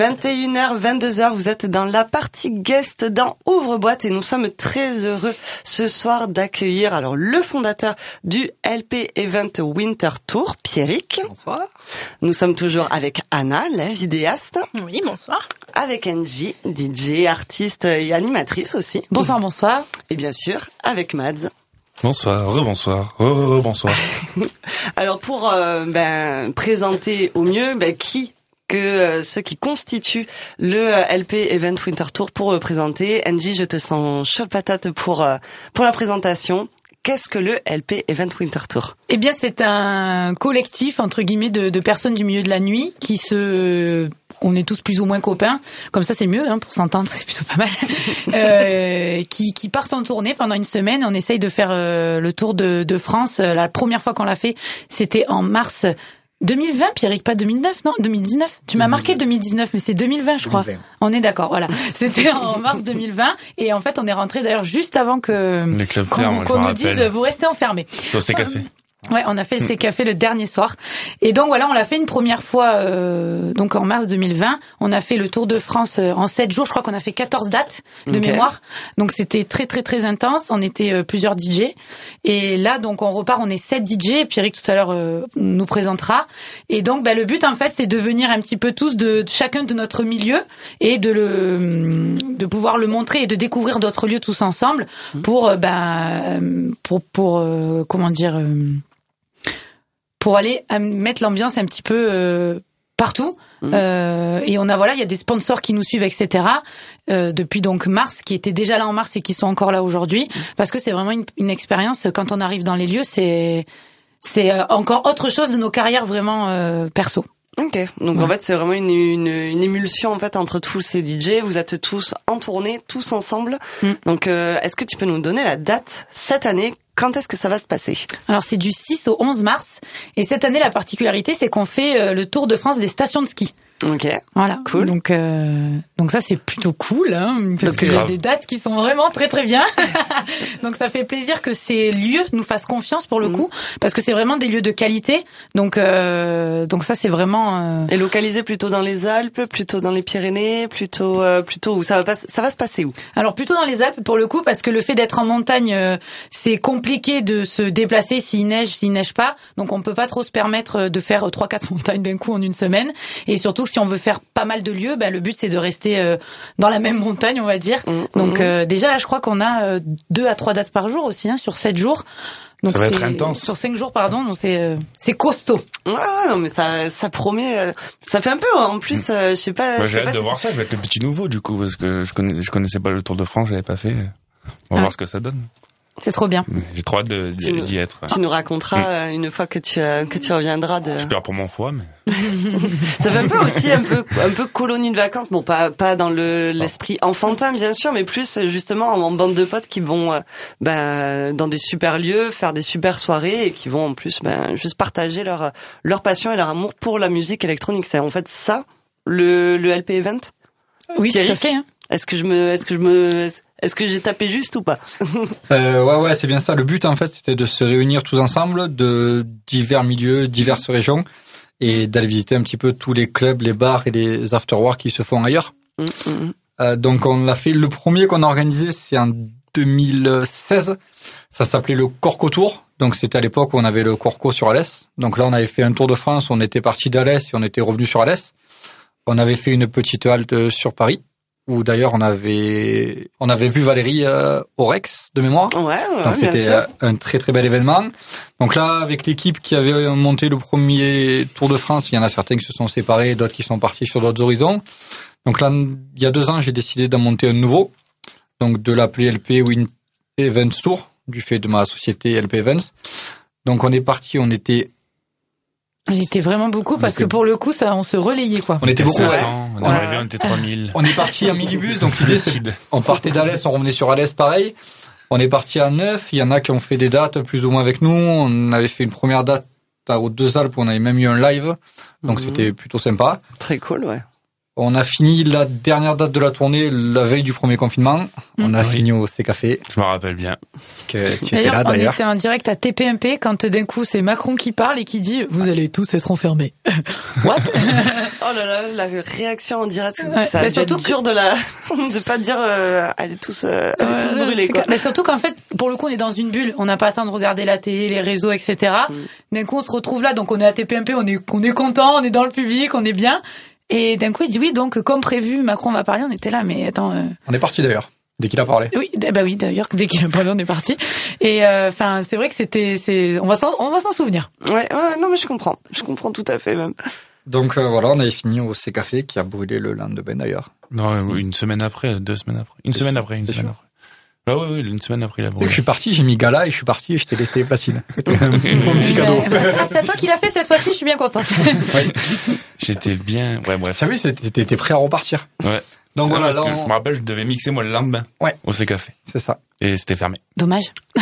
21h, 22h, vous êtes dans la partie guest dans Ouvre-boîte et nous sommes très heureux ce soir d'accueillir alors le fondateur du LP Event Winter Tour, Pierrick. Bonsoir. Nous sommes toujours avec Anna, la vidéaste. Oui, bonsoir. Avec Angie, DJ, artiste et animatrice aussi. Bonsoir, bonsoir. Et bien sûr, avec Mads. Bonsoir, rebonsoir, re, re, re bonsoir. Alors pour euh, ben, présenter au mieux ben, qui que euh, ceux qui constituent le euh, LP Event Winter Tour pour présenter. Angie, je te sens chaud patate pour pour la présentation. Qu'est-ce que le LP Event Winter Tour? Eh bien, c'est un collectif entre guillemets de, de, personnes du milieu de la nuit qui se on est tous plus ou moins copains, comme ça c'est mieux hein, pour s'entendre, c'est plutôt pas mal. euh, qui, qui partent en tournée pendant une semaine. On essaye de faire euh, le tour de, de France. La première fois qu'on l'a fait, c'était en mars 2020, Pierrick, pas 2009, non 2019. Tu m'as marqué 2019, mais c'est 2020, je crois. On est d'accord, voilà. C'était en mars 2020, et en fait, on est rentré d'ailleurs juste avant que qu'on nous dise vous restez enfermés. C'est café. Ouais, on a fait le C Café le dernier soir. Et donc voilà, on l'a fait une première fois euh, donc en mars 2020. On a fait le Tour de France euh, en 7 jours, je crois qu'on a fait 14 dates de okay. mémoire. Donc c'était très très très intense, on était euh, plusieurs DJ et là donc on repart, on est 7 DJ et Pierrick tout à l'heure euh, nous présentera. Et donc bah, le but en fait, c'est de venir un petit peu tous de, de, chacun de notre milieu et de le de pouvoir le montrer et de découvrir d'autres lieux tous ensemble pour ben pour pour comment dire pour aller mettre l'ambiance un petit peu euh, partout. Mmh. Euh, et on a voilà, il y a des sponsors qui nous suivent, etc. Euh, depuis donc mars, qui étaient déjà là en mars et qui sont encore là aujourd'hui, mmh. parce que c'est vraiment une, une, expérience. Quand on arrive dans les lieux, c'est c'est encore autre chose de nos carrières vraiment euh, perso. Ok, donc ouais. en fait c'est vraiment une, une, une, émulsion en fait entre tous ces DJ. Vous êtes tous en tournée, tous ensemble. Mm. Donc euh, est-ce que tu peux nous donner la date cette année? Quand est-ce que ça va se passer? Alors c'est du 6 au 11 mars et cette année la particularité c'est qu'on fait euh, le tour de France des stations de ski. Ok. Voilà. Cool. Donc euh, donc ça c'est plutôt cool hein, parce qu'il y a des dates qui sont vraiment très très bien. donc ça fait plaisir que ces lieux nous fassent confiance pour le mmh. coup parce que c'est vraiment des lieux de qualité. Donc euh, donc ça c'est vraiment. Euh... Et localisé plutôt dans les Alpes, plutôt dans les Pyrénées, plutôt euh, plutôt où? Ça va pas ça va se passer où? Alors plutôt dans les Alpes pour le coup parce que le fait d'être en montagne euh, c'est compliqué de se déplacer s'il neige s'il neige pas. Donc on peut pas trop se permettre de faire trois quatre montagnes d'un coup en une semaine et surtout si on veut faire pas mal de lieux, ben, le but c'est de rester euh, dans la même montagne, on va dire. Mmh, Donc euh, déjà là, je crois qu'on a euh, deux à trois dates par jour aussi, hein, sur sept jours. Donc ça va être intense. Sur cinq jours, pardon. Donc c'est euh, c'est costaud. Ouais, non, mais ça ça promet. ça fait un peu en plus. je sais pas. J'ai hâte de si voir ça. Je vais être le petit nouveau du coup parce que je connais je connaissais pas le Tour de France, j'avais pas fait. On va ah. voir ce que ça donne. C'est trop bien. J'ai trop hâte d'y être. Tu nous raconteras mmh. une fois que tu que tu reviendras de. Je peur pour mon foie, mais. ça fait un peu aussi un peu un peu colonie de vacances. Bon, pas pas dans le l'esprit enfantin bien sûr, mais plus justement en, bande de potes qui vont euh, ben dans des super lieux, faire des super soirées et qui vont en plus ben juste partager leur leur passion et leur amour pour la musique électronique. C'est en fait ça le le LP event? Oui, tout à fait. Hein. Est-ce que je me est-ce que je me est-ce que j'ai tapé juste ou pas euh, Ouais, ouais, c'est bien ça. Le but, en fait, c'était de se réunir tous ensemble de divers milieux, diverses régions, et d'aller visiter un petit peu tous les clubs, les bars et les afterworks qui se font ailleurs. Mmh, mmh. Euh, donc, on l'a fait. Le premier qu'on a organisé, c'est en 2016. Ça s'appelait le Corco Tour. Donc, c'était à l'époque où on avait le Corco sur Alès. Donc là, on avait fait un tour de France. On était parti d'Alès et on était revenu sur Alès. On avait fait une petite halte sur Paris où d'ailleurs on avait on avait vu Valérie euh, au Rex de mémoire. Ouais, ouais Donc c'était un très très bel événement. Donc là avec l'équipe qui avait monté le premier Tour de France, il y en a certains qui se sont séparés, d'autres qui sont partis sur d'autres horizons. Donc là il y a deux ans, j'ai décidé d'en monter un nouveau. Donc de l'appeler LP Win Events Tour du fait de ma société LP Events. Donc on est parti, on était on était vraiment beaucoup parce que pour le coup, ça, on se relayait quoi. On était beaucoup. 500, ouais. on, on était 3000. On est parti en minibus, donc l'idée c'est, on partait d'Alès, on revenait sur Alès, pareil. On est parti à neuf. Il y en a qui ont fait des dates plus ou moins avec nous. On avait fait une première date aux deux Alpes, on avait même eu un live, donc mmh. c'était plutôt sympa. Très cool, ouais. On a fini la dernière date de la tournée la veille du premier confinement. On a Oui. fini au C Café, Je me rappelle bien. que tu étais D'ailleurs, là on d'ailleurs. était en direct à TPMP quand d'un coup c'est Macron qui parle et qui dit vous allez tous être enfermés. What Oh là là, la réaction en direct, Ouais, ça a bah surtout que- dur de la, de pas dire, euh, allez tous, euh, allez tous brûler, quoi. Mais surtout qu'en fait, pour le coup, on est dans une bulle. On n'a pas le temps de regarder la télé, les réseaux, etc. Mm. D'un coup, on se retrouve là. Donc, on est à TPMP, on est, on est content, on est dans le public, on est bien. Et d'un coup, il dit oui, donc, comme prévu, Macron va parler. On était là, mais attends, euh, On est parti d'ailleurs, dès qu'il a parlé. oui, bah oui, d'ailleurs, dès qu'il a parlé, on est parti. Et, euh, enfin, c'est vrai que c'était, c'est, on va s'en, on va s'en souvenir. Ouais, ouais, non, mais je comprends. Je comprends tout à fait, même. Donc euh, voilà, on avait fini au C Café qui a brûlé le lendemain d'ailleurs. Non, une semaine après, deux semaines après. Une semaine après, une semaine après. Bah oui, oui, une semaine après, il a Tu sais que brûlé. je suis parti, j'ai mis gala et je suis parti et je t'ai laissé les platines. Bon petit cadeau. Bah, bah, c'est à toi qui l'a fait cette fois-ci. Je suis bien contente. J'étais bien, ouais, bref. Tu savais, c'était- t'étais prêt à repartir. Ouais. Donc Ah, voilà, parce là, que on- je me rappelle, je devais mixer moi le lendemain. Ouais. Au C Café. c'est ça. Et c'était fermé. Dommage. Et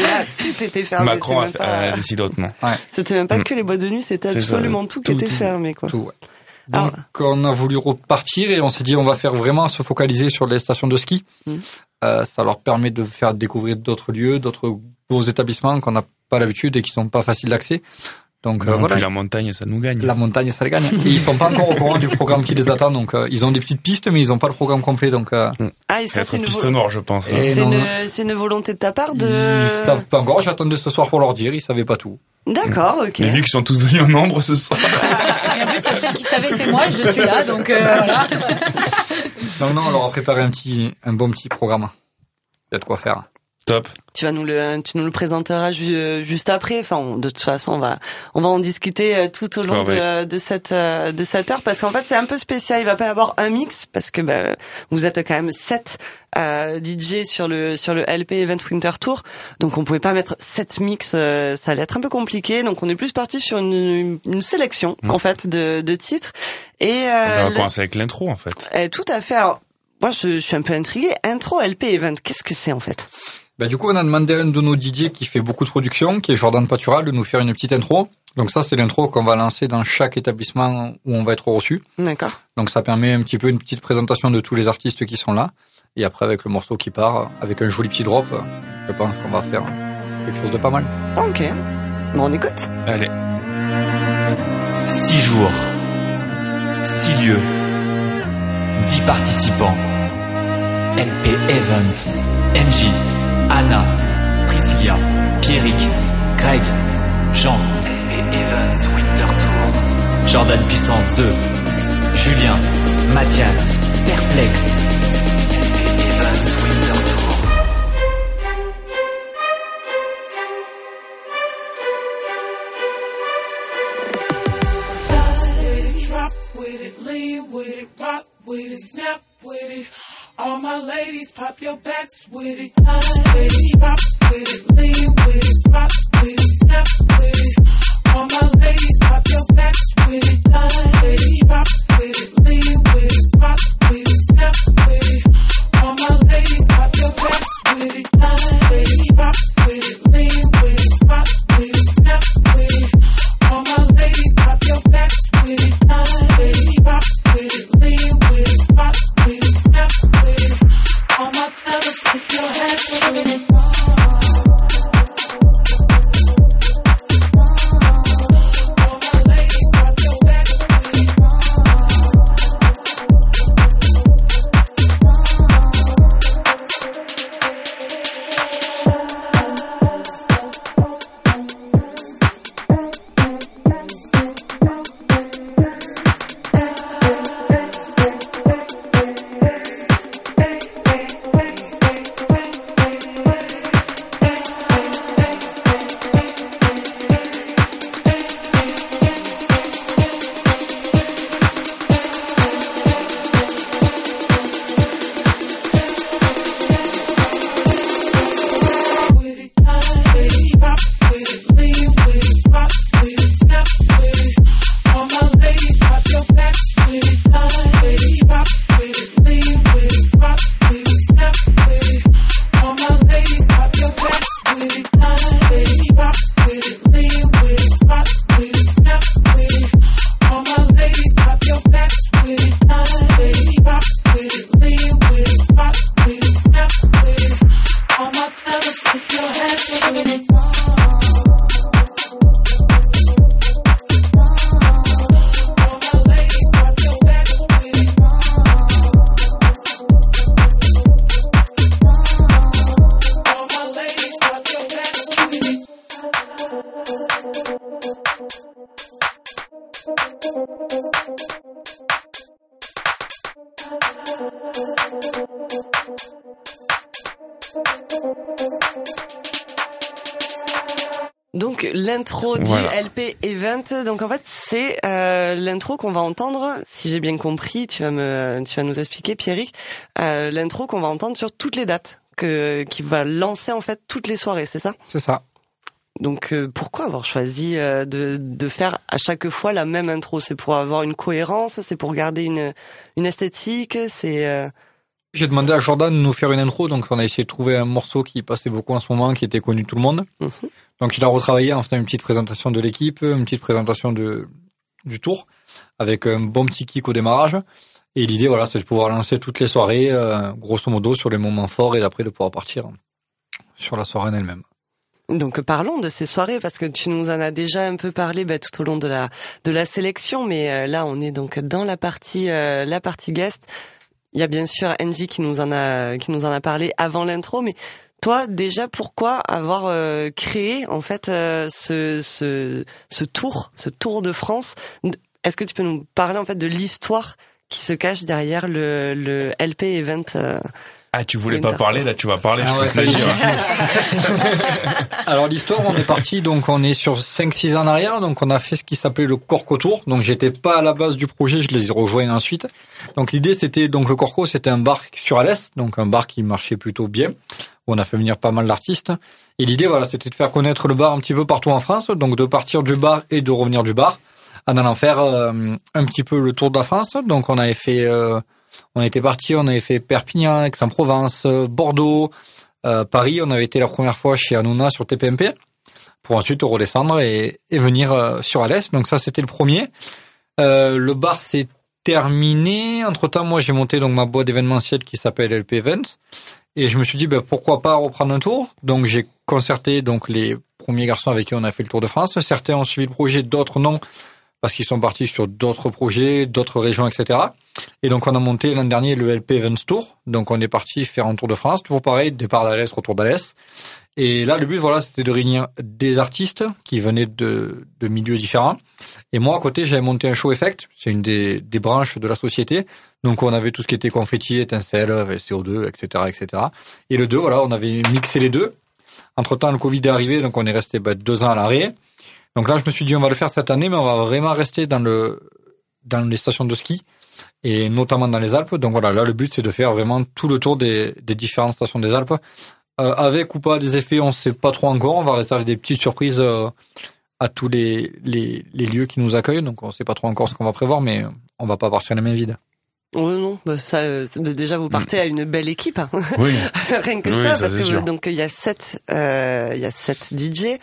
là, tout était fermé. Macron a, pas- décidé autrement. C'était même pas Mm. que les boîtes de nuit, c'était ça, absolument tout qui tout, était fermé, quoi. Tout, ouais. Ah. Donc on a voulu repartir et on s'est dit on va faire vraiment se focaliser sur les stations de ski. Mhm. Euh, ça leur permet de faire découvrir d'autres lieux, d'autres beaux établissements qu'on n'a pas l'habitude et qui sont pas faciles d'accès. Donc euh, Non, voilà, puis la montagne, ça nous gagne. la montagne ça les gagne. Et ils sont pas encore au courant du programme qui les attend, donc euh, ils ont des petites pistes mais ils ont pas le programme complet. Donc euh, Ah, et Ça c'est une, piste vo- noire, je pense. Et c'est une, non. c'est une volonté de ta part de... ils savent pas encore. J'attendais ce soir pour leur dire, ils savaient pas tout. D'accord, ok. Mais vu qu'ils sont tous venus en nombre ce soir. Et en plus, seule qui savait, c'est moi. et Je suis là, donc euh, voilà. Donc non, on leur a préparé un petit, un bon petit programme. Il y a de quoi faire. Top. Tu vas nous le, tu nous le présenteras ju- juste après. Enfin, on- de toute façon, on va, on va en discuter euh, tout au long de, de cette, euh, de cette heure parce qu'en fait, c'est un peu spécial. Il va pas y avoir un mix parce que bah, vous êtes quand même sept euh, DJ sur le sur le LP Event Winter Tour, donc on pouvait pas mettre sept mix. euh, ça allait être un peu compliqué. Donc on est plus parti sur une, une sélection en fait de, de titres et On euh, va le- commencer avec l'intro, en fait. eh, tout à fait. Alors moi, je, je suis un peu intriguée. Intro LP Event, qu'est-ce que c'est en fait? Bah, du coup, on a demandé à un de nos DJ qui fait beaucoup de production, qui est Jordan Patural, de nous faire une petite intro. Donc ça, c'est l'intro qu'on va lancer dans chaque établissement où on va être reçu. D'accord. Donc ça permet un petit peu une petite présentation de tous les artistes qui sont là. Et après, avec le morceau qui part, avec un joli petit drop, je pense qu'on va faire quelque chose de pas mal. Ok. Bon, on écoute. Allez. Six jours, six lieux, dix participants. LP Event, Angie, Anna, Priscilla, Pierrick, Greg, Jean. LP Event Winter Tour. Jordan Puissance 2, Julien, Mathias, Perplexe. My ladies, pop your backs with it. With it, drop with it, lean with it, rock with it, snap with it. way, up willingly. L'intro qu'on va entendre, si j'ai bien compris, tu vas me, tu vas nous expliquer Pierrick, euh, l'intro qu'on va entendre sur toutes les dates, que qui va lancer en fait toutes les soirées, c'est ça? C'est ça. Donc euh, pourquoi avoir choisi euh, de, de faire à chaque fois la même intro? C'est pour avoir une cohérence, c'est pour garder une, une esthétique, c'est euh, J'ai demandé à Jordan de nous faire une intro, donc on a essayé de trouver un morceau qui passait beaucoup en ce moment, qui était connu de tout le monde. Mhm. Donc il a retravaillé en faisant une petite présentation de l'équipe, une petite présentation de du tour, avec un bon petit kick au démarrage. Et l'idée, voilà, c'est de pouvoir lancer toutes les soirées, euh, grosso modo, sur les moments forts, et après de pouvoir partir sur la soirée elle-même. Donc parlons de ces soirées parce que tu nous en as déjà un peu parlé bah, tout au long de la de la sélection, mais euh, là on est donc dans la partie euh, la partie guest. Il y a bien sûr Angie qui nous en a qui nous en a parlé avant l'intro, mais toi déjà pourquoi avoir créé en fait ce ce tour ce tour de France Est-ce que tu peux nous parler en fait de l'histoire qui se cache derrière le le LP event euh, Ah, tu voulais Winter pas parler, là tu vas parler, Ah je ouais, peux dire. Alors l'histoire, on est parti, donc on est sur 5-6 ans en arrière, donc on a fait ce qui s'appelait le Corco Tour. Donc j'étais pas à la base du projet, je les ai rejoints ensuite. Donc l'idée c'était, donc le Corco c'était un bar sur Alès, donc un bar qui marchait plutôt bien, où on a fait venir pas mal d'artistes. Et l'idée voilà, c'était de faire connaître le bar un petit peu partout en France, donc de partir du bar et de revenir du bar, en allant faire euh, un petit peu le tour de la France. Donc on avait fait, euh, on était parti, on avait fait Perpignan, Aix-en-Provence, Bordeaux, euh, Paris, on avait été la première fois chez Hanouna sur TPMP pour ensuite redescendre et, et venir sur Alès. Donc ça, c'était le premier. Le bar s'est terminé. Entre temps, moi, j'ai monté donc ma boîte d'événementiel qui s'appelle LP Events et je me suis dit ben, pourquoi pas reprendre un tour? Donc j'ai concerté donc les premiers garçons avec qui on a fait le Tour de France. Certains ont suivi le projet, d'autres non parce qu'ils sont partis sur d'autres projets, d'autres régions, etc. Et donc on a monté l'an dernier le LP Events Tour. Donc on est parti faire un Tour de France, toujours pareil, départ d'Alès, retour d'Alès. Et là le but voilà, c'était de réunir des artistes qui venaient de, de milieux différents. Et moi à côté j'avais monté un show effect, c'est une des, des branches de la société. Donc on avait tout ce qui était confetti, étincelles, CO2, etc., etc. Et le deux voilà, on avait mixé les deux. Entre temps le Covid est arrivé, donc on est resté bah, deux ans à l'arrêt. Donc là, je me suis dit, on va le faire cette année, mais on va vraiment rester dans le dans les stations de ski et notamment dans les Alpes. Donc voilà, là, le but c'est de faire vraiment tout le tour des, des différentes stations des Alpes, Euh, avec ou pas des effets, on sait pas trop encore. On va réserver des petites surprises euh, à tous les, les les lieux qui nous accueillent. Donc on sait pas trop encore ce qu'on va prévoir, mais on va pas partir les mains vides. Oh non, bah, ça, euh, c'est- déjà vous partez à une belle équipe, hein. Oui. rien que Oui, ça, ça, parce que sûr. donc il y a sept, euh, il y a sept DJ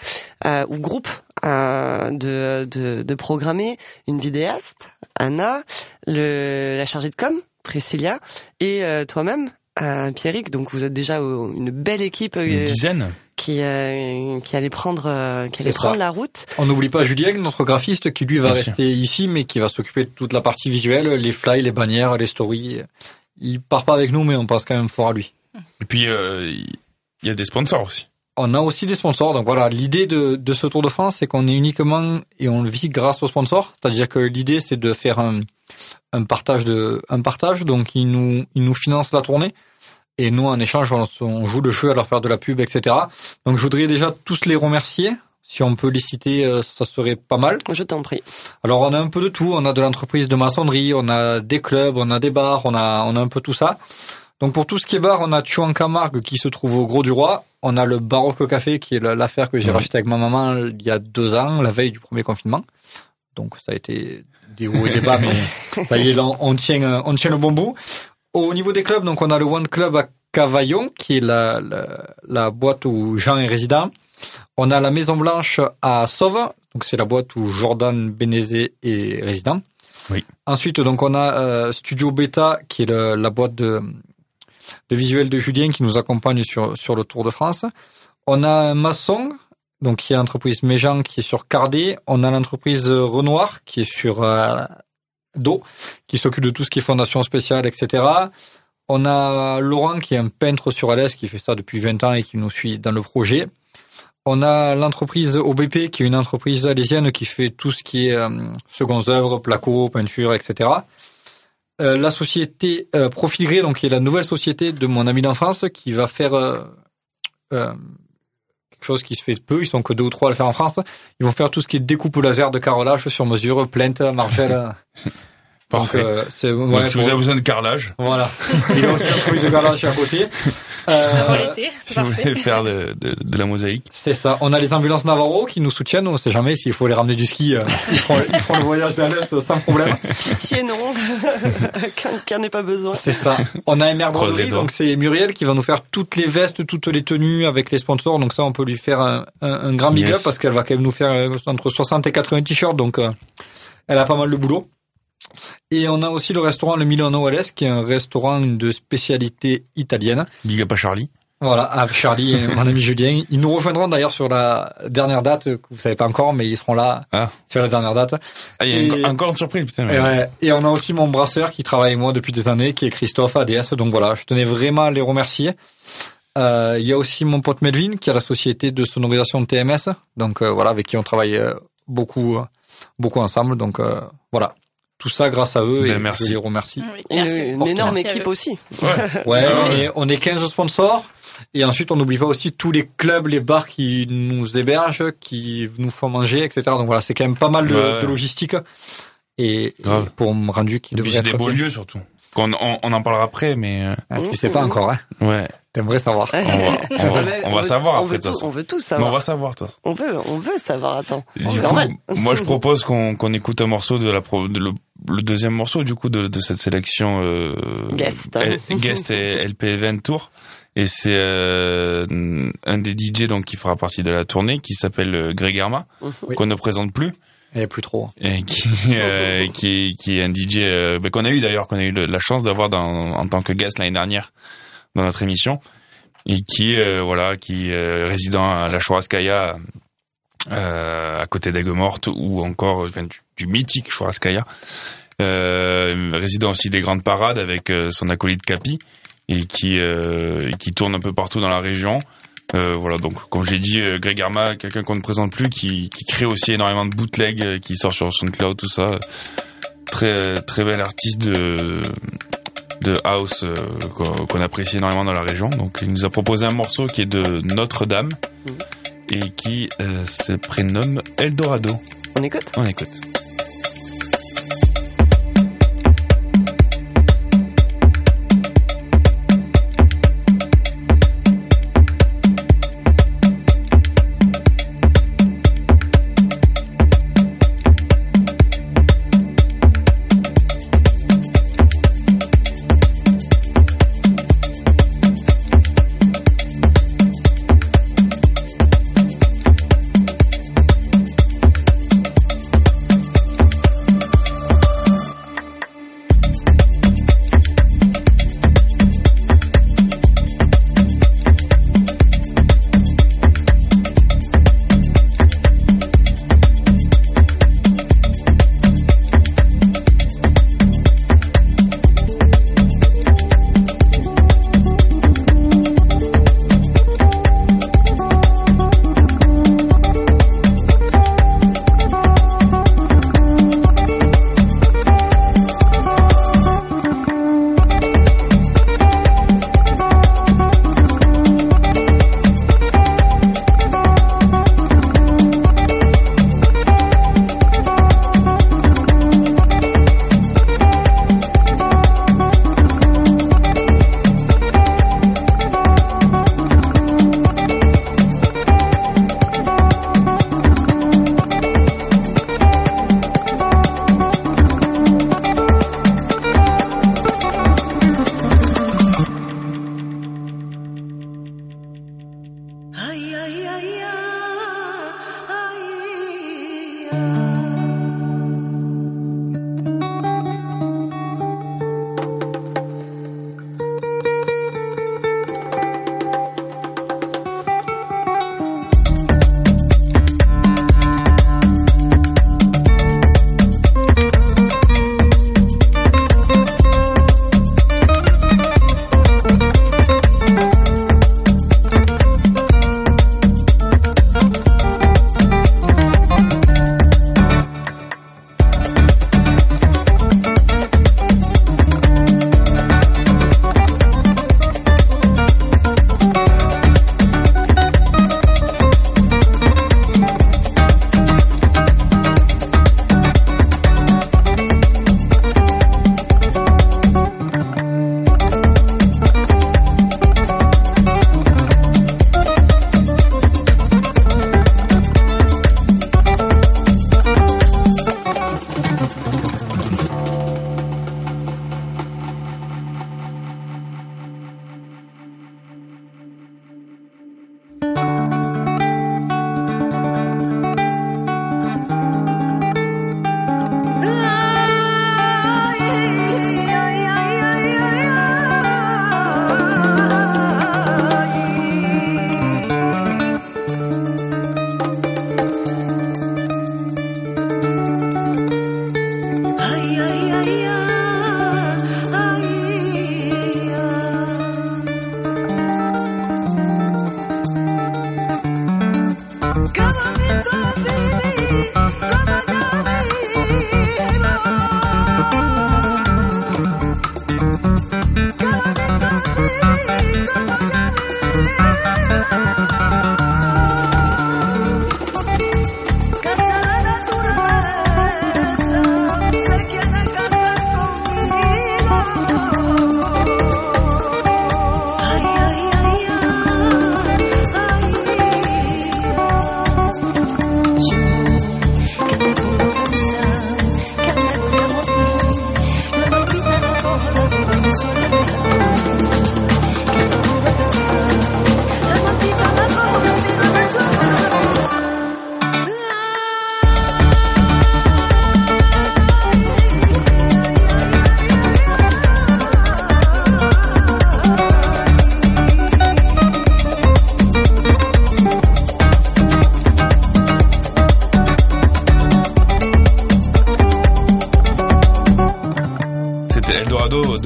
euh, ou groupes euh, de, de de programmer, une vidéaste, Anna, le la chargée de com, Priscilla, et euh, toi-même. Euh, Pierrick, donc vous êtes déjà euh, une belle équipe euh, Une dizaine. qui euh, qui allait prendre euh, qui allait ça. prendre la route. On n'oublie pas Julien, notre graphiste, qui lui va rester ici, mais qui va s'occuper de toute la partie visuelle, les fly, les bannières, les stories. Il part pas avec nous, mais on pense quand même fort à lui. Et puis, euh, il y a des sponsors aussi. On a aussi des sponsors. Donc voilà, l'idée de, de ce Tour de France, c'est qu'on est uniquement et on le vit grâce aux sponsors. C'est-à-dire que l'idée, c'est de faire un, un partage de, un partage. Donc ils nous, ils nous financent la tournée. Et nous, en échange, on, on joue le jeu à leur faire de la pub, etc. Donc je voudrais déjà tous les remercier. Si on peut les citer, euh, ça serait pas mal. Je t'en prie. Alors on a un peu de tout, on a de l'entreprise de maçonnerie, on a des clubs, on a des bars, on a on a un peu tout ça. Donc pour tout ce qui est bar, on a Chuan Camargue qui se trouve au Gros du Roi, on a le Baroque Café qui est la- l'affaire que j'ai Mhm. racheté avec ma maman il y a deux ans, la veille du premier confinement. Donc ça a été des hauts et des bas, mais ça y est, on on tient euh, on tient le bon bout. Au niveau des clubs, donc on a le One Club à Cavaillon qui est la, la, la boîte où Jean est résident. On a la Maison Blanche à Sauve, donc c'est la boîte où Jordan Bénézé est résident. Oui. Ensuite, donc on a euh, Studio Beta, qui est le- la boîte de, de visuel de Julien qui nous accompagne sur sur le Tour de France. On a un maçon, donc qui est l'entreprise Méjean qui est sur Cardé. On a l'entreprise Renoir qui est sur euh, Do, qui s'occupe de tout ce qui est fondation spéciale, etc. On a Laurent qui est un peintre sur Alès qui fait ça depuis 20 ans et qui nous suit dans le projet. On a l'entreprise OBP qui est une entreprise alésienne qui fait tout ce qui est euh, secondes œuvres, placo, peinture, etc. euh, la société euh, donc qui est la nouvelle société de mon ami d'enfance, qui va faire chose qui se fait peu. Ils sont que deux ou trois à le faire en France. Ils vont faire tout ce qui est découpe au laser de carrelage sur mesure, plainte, margelle. Parfait. Donc, euh, c'est Donc, ouais, si vous avez besoin de carrelage, voilà. Il y a aussi un prise de carrelage à côté. Avant Euh, l'été, c'est si vous voulez faire de, de, de la mosaïque. c'est ça. On a les ambulances Navarro qui nous soutiennent. On sait jamais s'il faut les ramener du ski. euh, ils, feront, ils feront le voyage d'un l'Est sans problème. Pitié, non. Qu'un qu'un n'ait pas besoin. C'est ça. On a MR Broderie, donc c'est Muriel qui va nous faire toutes les vestes, toutes les tenues avec les sponsors. Donc ça, on peut lui faire un, un, un grand big Yes. up parce qu'elle va quand même nous faire euh, entre 60 et 80 t-shirts. Donc euh, elle a pas mal de boulot. Et on a aussi le restaurant Le Milano Wales, qui est un restaurant de spécialité italienne. Big up à Charlie. Voilà, avec Charlie et mon ami Julien. Ils nous rejoindront d'ailleurs sur la dernière date, que vous savez pas encore, mais ils seront là Ah. sur la dernière date. Ah, il y a Et- encore- une surprise, putain. mais- Et, ouais. Et on a aussi mon brasseur qui travaille avec moi depuis des années, qui est Christophe ADS. Donc voilà, je tenais vraiment à les remercier. Euh, il y a aussi mon pote Melvin, qui a la société de sonorisation de TMS. Donc euh, voilà, avec qui on travaille euh, beaucoup, euh, beaucoup ensemble. Donc euh, voilà, tout ça grâce à eux Ben, et merci. je les remercie. Oui, Une, merci. une énorme Merci équipe aussi. Ouais, on ouais. est, on est 15 sponsors. Et ensuite, on n'oublie pas aussi tous les clubs, les bars qui nous hébergent, qui nous font manger, etc. Donc voilà, c'est quand même pas mal de, Ouais. de logistique. Et, et pour me rendu qui Et puis devrait c'est des beaux lieux surtout. Qu'on- On, on en parlera après, mais euh, Ah, tu sais pas encore, hein. ouais, T'aimerais savoir. on va, on va, on va savoir on après tout-. On veut tout Mais on savoir. va savoir, toi. On veut, on veut savoir. Attends. Du C'est coup, normal. moi je propose qu'on qu'on écoute un morceau de la pro, de le, le deuxième morceau du coup de, de cette sélection euh, Guest. Guest et LP Event Tour et c'est euh, un des DJ donc qui fera partie de la tournée qui s'appelle euh, Greg Arma Mhm. qu'on ne présente plus Et plus trop. et qui euh, qui, est- qui est un DJ euh, qu'on a eu d'ailleurs qu'on a eu la chance d'avoir dans en tant que guest l'année dernière dans notre émission et qui euh, voilà qui est résident à la Churrascaia euh, à côté d'Aigues-Mortes ou encore du, mythique Churrascaia euh, résident aussi des grandes parades avec euh, son acolyte Capi et qui euh, qui tourne un peu partout dans la région euh, voilà, donc comme j'ai dit, euh, Greg Arma, quelqu'un qu'on ne présente plus, qui, crée aussi énormément de bootlegs, euh, qui sort sur SoundCloud, tout ça. Très très bel artiste de de house euh, qu'on apprécie énormément dans la région. Donc il nous a proposé un morceau qui est de Notre-Dame et qui euh, se prénomme Eldorado. On écoute? On écoute.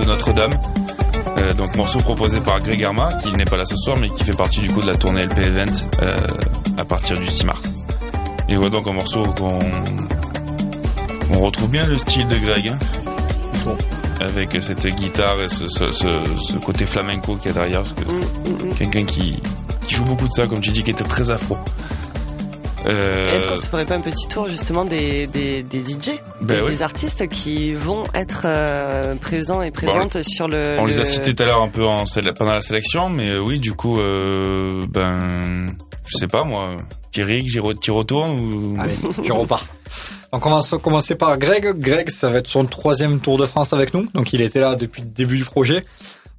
Notre-Dame. Euh, donc morceau proposé par Greg Arma, qui n'est pas là ce soir, mais qui fait partie du coup de la tournée LP Event euh, à partir du 6 mars. Et voilà donc un morceau qu'on on retrouve bien le style de Greg, hein, avec cette guitare et ce, ce, ce, ce côté flamenco qu'il y a derrière. parce que Mm, mm, mm. Quelqu'un qui, qui joue beaucoup de ça, comme tu dis, qui était très afro. Euh, Est-ce qu'on se ferait pas un petit tour justement des, des, des DJ, Ben des, oui. des artistes qui vont être euh, présents et présentes sur le. On les le- a cités tout à l'heure un peu en pendant la sélection, mais euh, oui, du coup, euh, ben, je sais pas moi, Pierrick, t'y retournes ou? Allez, tu repars. Donc on va commencer par Greg. Greg, ça va être son troisième Tour de France avec nous. Donc il était là depuis le début du projet.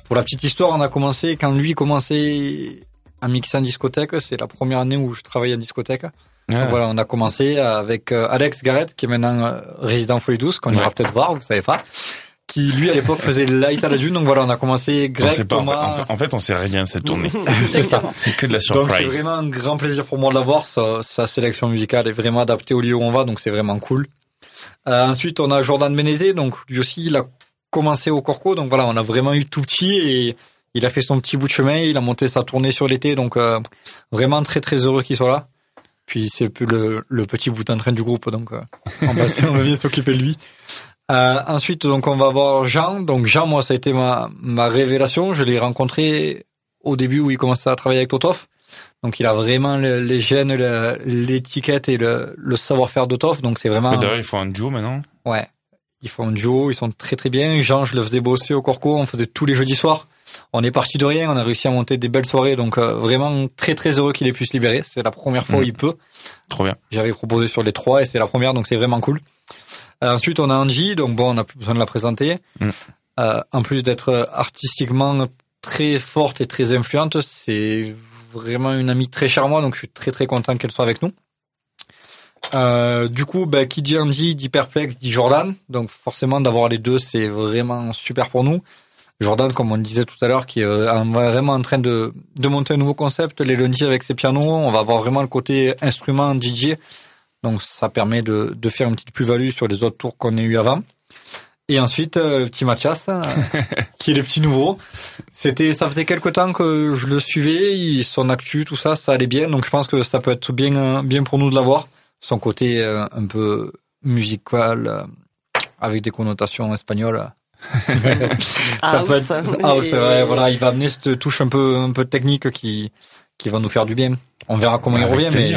Pour la petite histoire, on a commencé quand lui commençait à mixer en discothèque. C'est la première année où je travaillais en discothèque. Ah, Donc voilà, on a commencé avec euh, Alex Garrett, qui est maintenant euh, résident Folie Douce, qu'on ira Ouais. peut-être voir, vous savez pas. Qui lui à l'époque faisait Light à la Dune. Donc voilà, on a commencé on Greg, sait pas. En fait, Thomas. on sait rien de cette tournée. c'est ça. c'est que de la Donc c'est surprise. vraiment un grand plaisir pour moi de l'avoir. Sa, sa sélection musicale est vraiment adaptée au lieu où on va, donc c'est vraiment cool. Euh, ensuite, on a Jordan Benezé, donc lui aussi, il a commencé au Corco, donc voilà, on a vraiment eu tout petit et il a fait son petit bout de chemin, il a monté sa tournée sur l'été, donc euh, vraiment très très heureux qu'il soit là. Puis c'est le, le petit bout en train du groupe, donc euh, on va, on va bien s'occuper de lui. Euh, ensuite, donc on va voir Jean. Donc Jean, moi, ça a été ma, ma révélation. Je l'ai rencontré au début où il commençait à travailler avec Totoff. Donc il a vraiment le- les gènes, le- l'étiquette et le, le savoir-faire de Toff. Donc c'est vraiment D'ailleurs, ils font un duo maintenant. ouais. Ils font un duo, ils sont très très bien. Jean, je le faisais bosser au Corco, on faisait tous les jeudis soirs. On est parti de rien, on a réussi à monter des belles soirées. Donc euh, vraiment très très heureux qu'il ait pu se libérer. C'est la première fois où Mhm. il peut. Trop bien. J'avais proposé sur les trois et c'est la première, donc c'est vraiment cool. Euh, ensuite, on a Angie, donc bon, on n'a plus besoin de la présenter. Mm. Euh, en plus d'être artistiquement très forte et très influente, c'est vraiment une amie très moi, donc je suis très très content qu'elle soit avec nous. Euh, du coup, bah, qui dit Angie dit Perplex, dit Jordan. Donc forcément, d'avoir les deux, c'est vraiment super pour nous. Jordan, comme on disait tout à l'heure, qui est euh, en- vraiment en train de, de monter un nouveau concept, les lundis avec ses pianos. On va avoir vraiment le côté instrument DJ. Donc ça permet de, de faire une petite plus-value sur les autres tours qu'on a eu avant. Et ensuite, euh, le petit Mathias, euh, qui est le petit nouveau. C'était, ça faisait quelque temps que je le suivais, son actu, tout ça, ça allait bien. Donc je pense que ça peut être bien, bien pour nous de l'avoir. Son côté un peu musical, avec des connotations espagnoles. ça peut House. être, ah, c'est Et- vrai, voilà, il va amener cette touche un peu, un peu technique qui, qui va nous faire du bien. On verra comment il revient, mais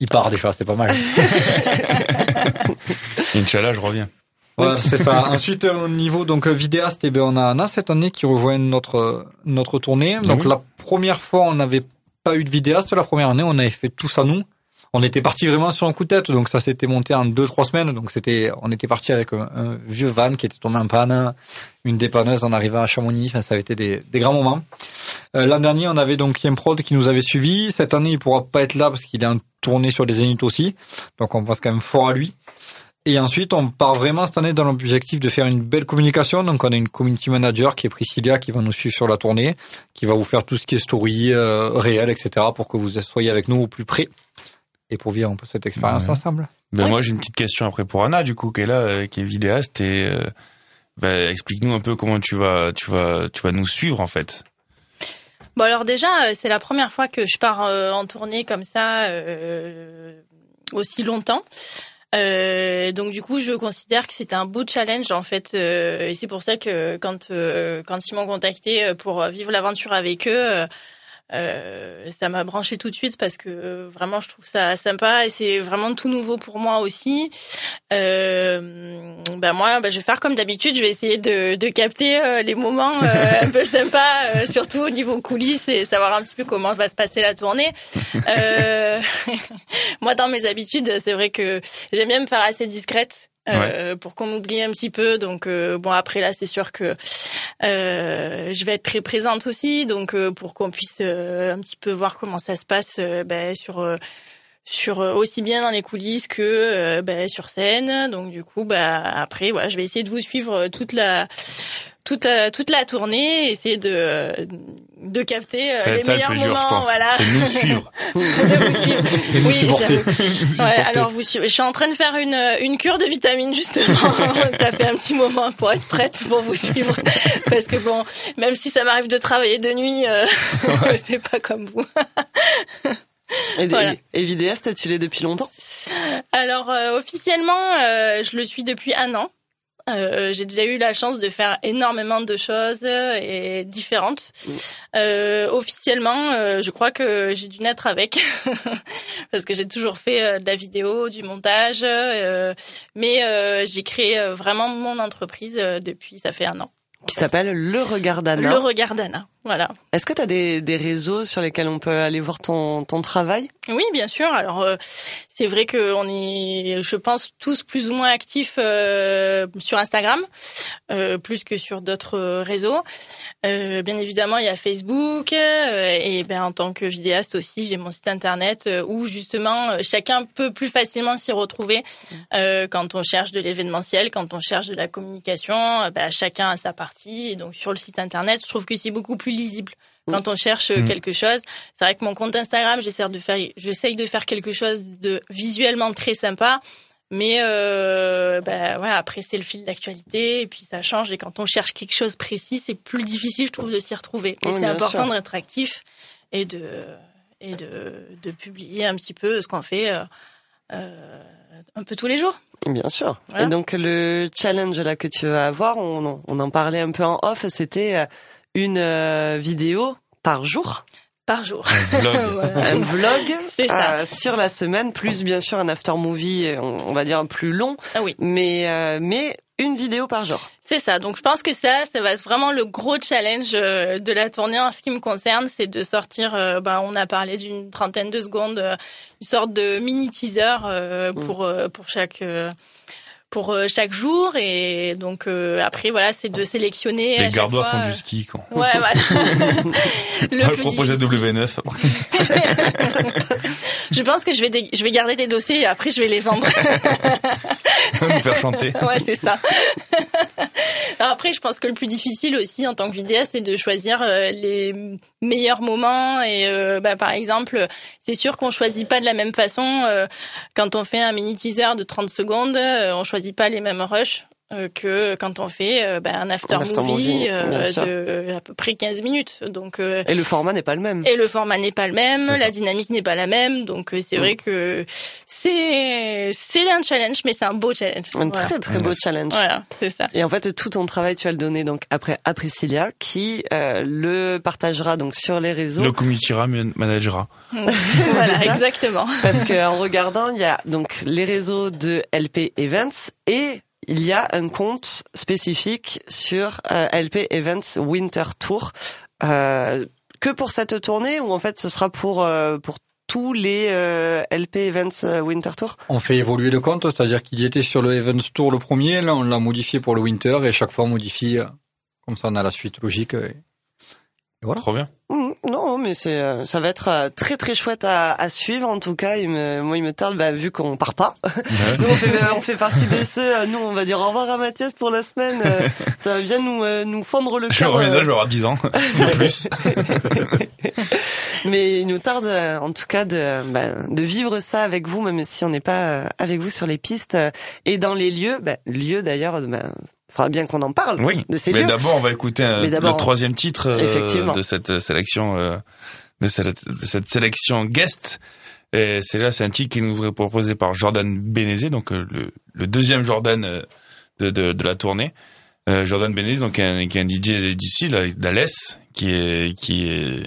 il part déjà, c'est pas mal. Inch'Allah, je reviens. Voilà, c'est ça. Ensuite, au niveau donc vidéaste, eh ben, on a Anna cette année qui rejoint notre notre tournée. Donc oui. la première fois, on n'avait pas eu de vidéaste. La première année, on avait fait tout ça nous. On était parti vraiment sur un coup de tête, donc ça s'était monté en deux trois semaines. Donc c'était, on était parti avec un, vieux van qui était tombé en panne, une dépanneuse en arrivant à Chamonix. Enfin, ça avait été des, des grands moments. Euh, L'an dernier, on avait donc Kim Prod qui nous avait suivis. Cette année, il pourra pas être là parce qu'il est en tournée sur les Zéniths aussi. Donc on pense quand même fort à lui. Et ensuite, on part vraiment cette année dans l'objectif de faire une belle communication. Donc, on a une community manager qui est Priscilla qui va nous suivre sur la tournée, qui va vous faire tout ce qui est story, euh, réel, etc. pour que vous soyez avec nous au plus près et pour vivre un peu cette expérience Ouais. ensemble. Ben moi, j'ai une petite question après pour Anna, du coup, qui est là, euh, qui est vidéaste et euh, ben, explique-nous un peu comment tu vas, tu vas, tu vas nous suivre en fait. Bon alors déjà, euh, c'est la première fois que je pars euh, en tournée comme ça euh, aussi longtemps. Euh, donc du coup, je considère que c'était un beau challenge en fait, euh, et c'est pour ça que quand euh, quand ils m'ont contacté pour vivre l'aventure avec eux, euh, ça m'a branché tout de suite parce que euh, vraiment je trouve ça sympa et c'est vraiment tout nouveau pour moi aussi. Euh, ben moi, ben je vais faire comme d'habitude, je vais essayer de, de capter euh, les moments euh, un peu sympas, surtout au niveau coulisses et savoir un petit peu comment va se passer la tournée. Euh, moi, dans mes habitudes, c'est vrai que j'aime bien me faire assez discrète. Euh, pour qu'on m'oublie un petit peu. Donc euh, bon après là c'est sûr que euh, je vais être très présente aussi. Donc euh, pour qu'on puisse euh, un petit peu voir comment ça se passe ben, sur sur aussi bien dans les coulisses que ben, sur scène. Donc du coup, bah après, voilà, je vais essayer de vous suivre toute la toute la, toute la tournée, essayer de de capter euh, Ça les le meilleurs plus dur, je moments, pense. voilà. C'est nous suivre. de vous suivre. Et nous Oui. Ouais, alors vous suivez. Je suis en train de faire une une cure de vitamines justement. ça fait un petit moment pour être prête pour vous suivre parce que bon, même si ça m'arrive de travailler de nuit, euh, c'est pas comme vous. Et, Voilà. et vidéaste, tu l'es depuis longtemps? Alors euh, officiellement, euh, je le suis depuis un an. Euh, j'ai déjà eu la chance de faire énormément de choses et différentes. Euh, officiellement, euh, je crois que j'ai dû naître avec parce que j'ai toujours fait euh, de la vidéo, du montage, euh, mais euh, j'ai créé vraiment mon entreprise euh, depuis ça fait un an. Qui s'appelle Le Regard d'Anna. Le regard d'Anna, voilà. Est-ce que tu as des, des réseaux sur lesquels on peut aller voir ton, ton travail? Oui, bien sûr. Alors, euh, c'est vrai qu'on est, je pense, tous plus ou moins actifs euh, sur Instagram, euh, plus que sur d'autres réseaux. Bien évidemment, il y a Facebook et ben en tant que vidéaste aussi, j'ai mon site internet où justement chacun peut plus facilement s'y retrouver euh, quand on cherche de l'événementiel, quand on cherche de la communication. ben, chacun a sa partie. Et donc sur le site internet, je trouve que c'est beaucoup plus lisible. Quand on cherche euh, Mhm. quelque chose, c'est vrai que mon compte Instagram, j'essaie de faire, j'essaye de faire quelque chose de visuellement très sympa, mais euh, ben après c'est le fil d'actualité et puis ça change et quand on cherche quelque chose précis, c'est plus difficile, je trouve, de s'y retrouver. Et Oui, c'est important d'être actif et de et de, de publier un petit peu ce qu'on fait euh, euh, un peu tous les jours. Bien sûr. Voilà. Et donc le challenge là que tu vas avoir, on, en- on en parlait un peu en off, c'était une euh, vidéo par jour, Par jour. Un vlog. Voilà. un vlog ça. euh, sur la semaine, plus bien sûr un after movie, euh, on, on va dire plus long, Ah oui. mais euh, mais une vidéo par jour. C'est ça. Donc je pense que ça, ça va être vraiment le gros challenge euh, de la tournée en ce qui me concerne, c'est de sortir. euh, bah, on a parlé d'une trentaine de secondes, une sorte de mini teaser euh, pour euh, pour chaque. Euh, pour euh, chaque jour et donc euh, après voilà c'est de sélectionner Les gardois font euh, du ski, quoi. ouais voilà le propose la W9. je pense que je vais dé- je vais garder des dossiers et après je vais les vendre nous faire chanter. ouais, c'est ça. Alors après, je pense que le plus difficile aussi en tant que vidéaste, c'est de choisir euh, les meilleurs moments. Et euh, bah, par exemple, c'est sûr qu'on choisit pas de la même façon euh, quand on fait un mini teaser de 30 secondes. on choisit pas les mêmes rushs que quand on fait euh, bah, un after, Un after movie, movie, euh, de à peu près 15 minutes. Donc euh, Et le format n'est pas le même. et le format n'est pas le même, la dynamique n'est pas la même, donc euh, c'est Mm. vrai que c'est c'est un challenge, mais c'est un beau challenge. Un Voilà. très très beau challenge. Voilà, c'est ça. Et en fait, tout ton travail, tu vas le donner donc après à Priscilla, qui euh, le partagera donc sur les réseaux. Le community managera. voilà, exactement. Parce qu'en regardant, il y a donc les réseaux de LP Events et il y a un compte spécifique sur euh, LP Events Winter Tour. Euh, que pour cette tournée ou en fait ce sera pour euh, pour tous les euh, LP Events euh, Winter Tour? On fait évoluer le compte, c'est-à-dire qu'il était sur le Events Tour le premier, là on l'a modifié pour le Winter et chaque fois on modifie, comme ça on a la suite logique. Voilà. Trop bien. Mmh, Non, mais c'est euh, ça va être euh, très très chouette à, à suivre en tout cas. Il me, moi, il me tarde, bah, vu qu'on part pas. Nous, on fait, on fait partie de ceux. euh, Nous, on va dire au revoir à Mathias pour la semaine. euh, ça va bien nous euh, nous fendre le Je cœur. reviendrai, euh, je vais avoir 10 ans. De plus. Mais il nous tarde euh, en tout cas de, bah, de vivre ça avec vous, même si on n'est pas euh, avec vous sur les pistes euh, et dans les lieux. Bah, lieux d'ailleurs, bah, faudra bien qu'on en parle Oui. de ces Mais d'abord, on va écouter un- le troisième titre euh, de cette euh, sélection, euh, de cette, de cette sélection guest. Et c'est là, c'est un titre qui nous est proposé par Jordan Benezé, donc euh, le, le deuxième Jordan euh, de, de, de la tournée. Euh, Jordan Benezé, donc un, qui est un DJ d'ici, d'Alès, qui est qui est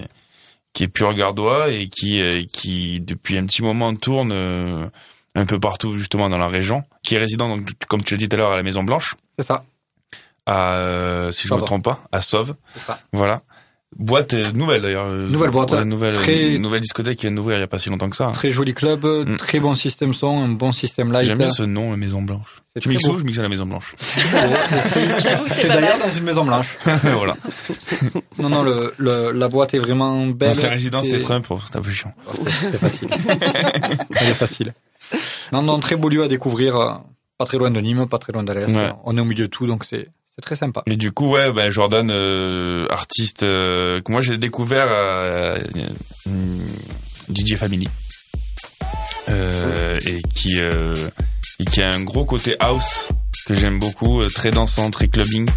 qui est pur gardois et qui qui depuis un petit moment tourne un peu partout justement dans la région, qui est résident donc comme tu l'as dit tout à l'heure à la Maison Blanche C'est ça. À, euh, si je me Sauve. trompe pas, à Sauve. C'est. Voilà. Boîte euh, nouvelle d'ailleurs. euh, Nouvelle boîte, nouvelle, très- nouvelle discothèque qui vient d'ouvrir il y a pas si longtemps que ça. hein. Très joli club, Mm. très bon système son, un bon système light. J'aime bien ce nom, la Maison Blanche. C'est mixes beau. où? Je mixe à la Maison Blanche. C'est C'est d'ailleurs dans une maison blanche. voilà. Non, non, le, le- la boîte est vraiment belle. L'ancien résident Et- c'était Trump, oh, c'était un peu chiant. C'est c'est facile. Elle est facile. Non, non, très beau lieu à découvrir. euh, Pas très loin de Nîmes, pas très loin d'Alès. Ouais. On est au milieu de tout, donc c'est c'est très sympa. Et du coup, ouais, ben Jordan, euh, artiste euh, que moi j'ai découvert euh, DJ Family, euh, et qui euh, et qui a un gros côté house que j'aime beaucoup, euh, très dansant, très clubbing.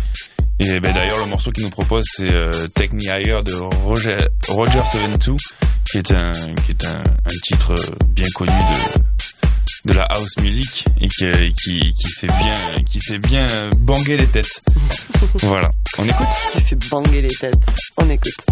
Et ben d'ailleurs le morceau qu'il nous propose c'est euh, Take Me Higher de Roger Roger 72 qui est un qui est un, un titre bien connu de de la house music et qui, qui, qui fait bien qui fait bien banger les têtes. voilà, on écoute? Qui fait banger les têtes. On écoute.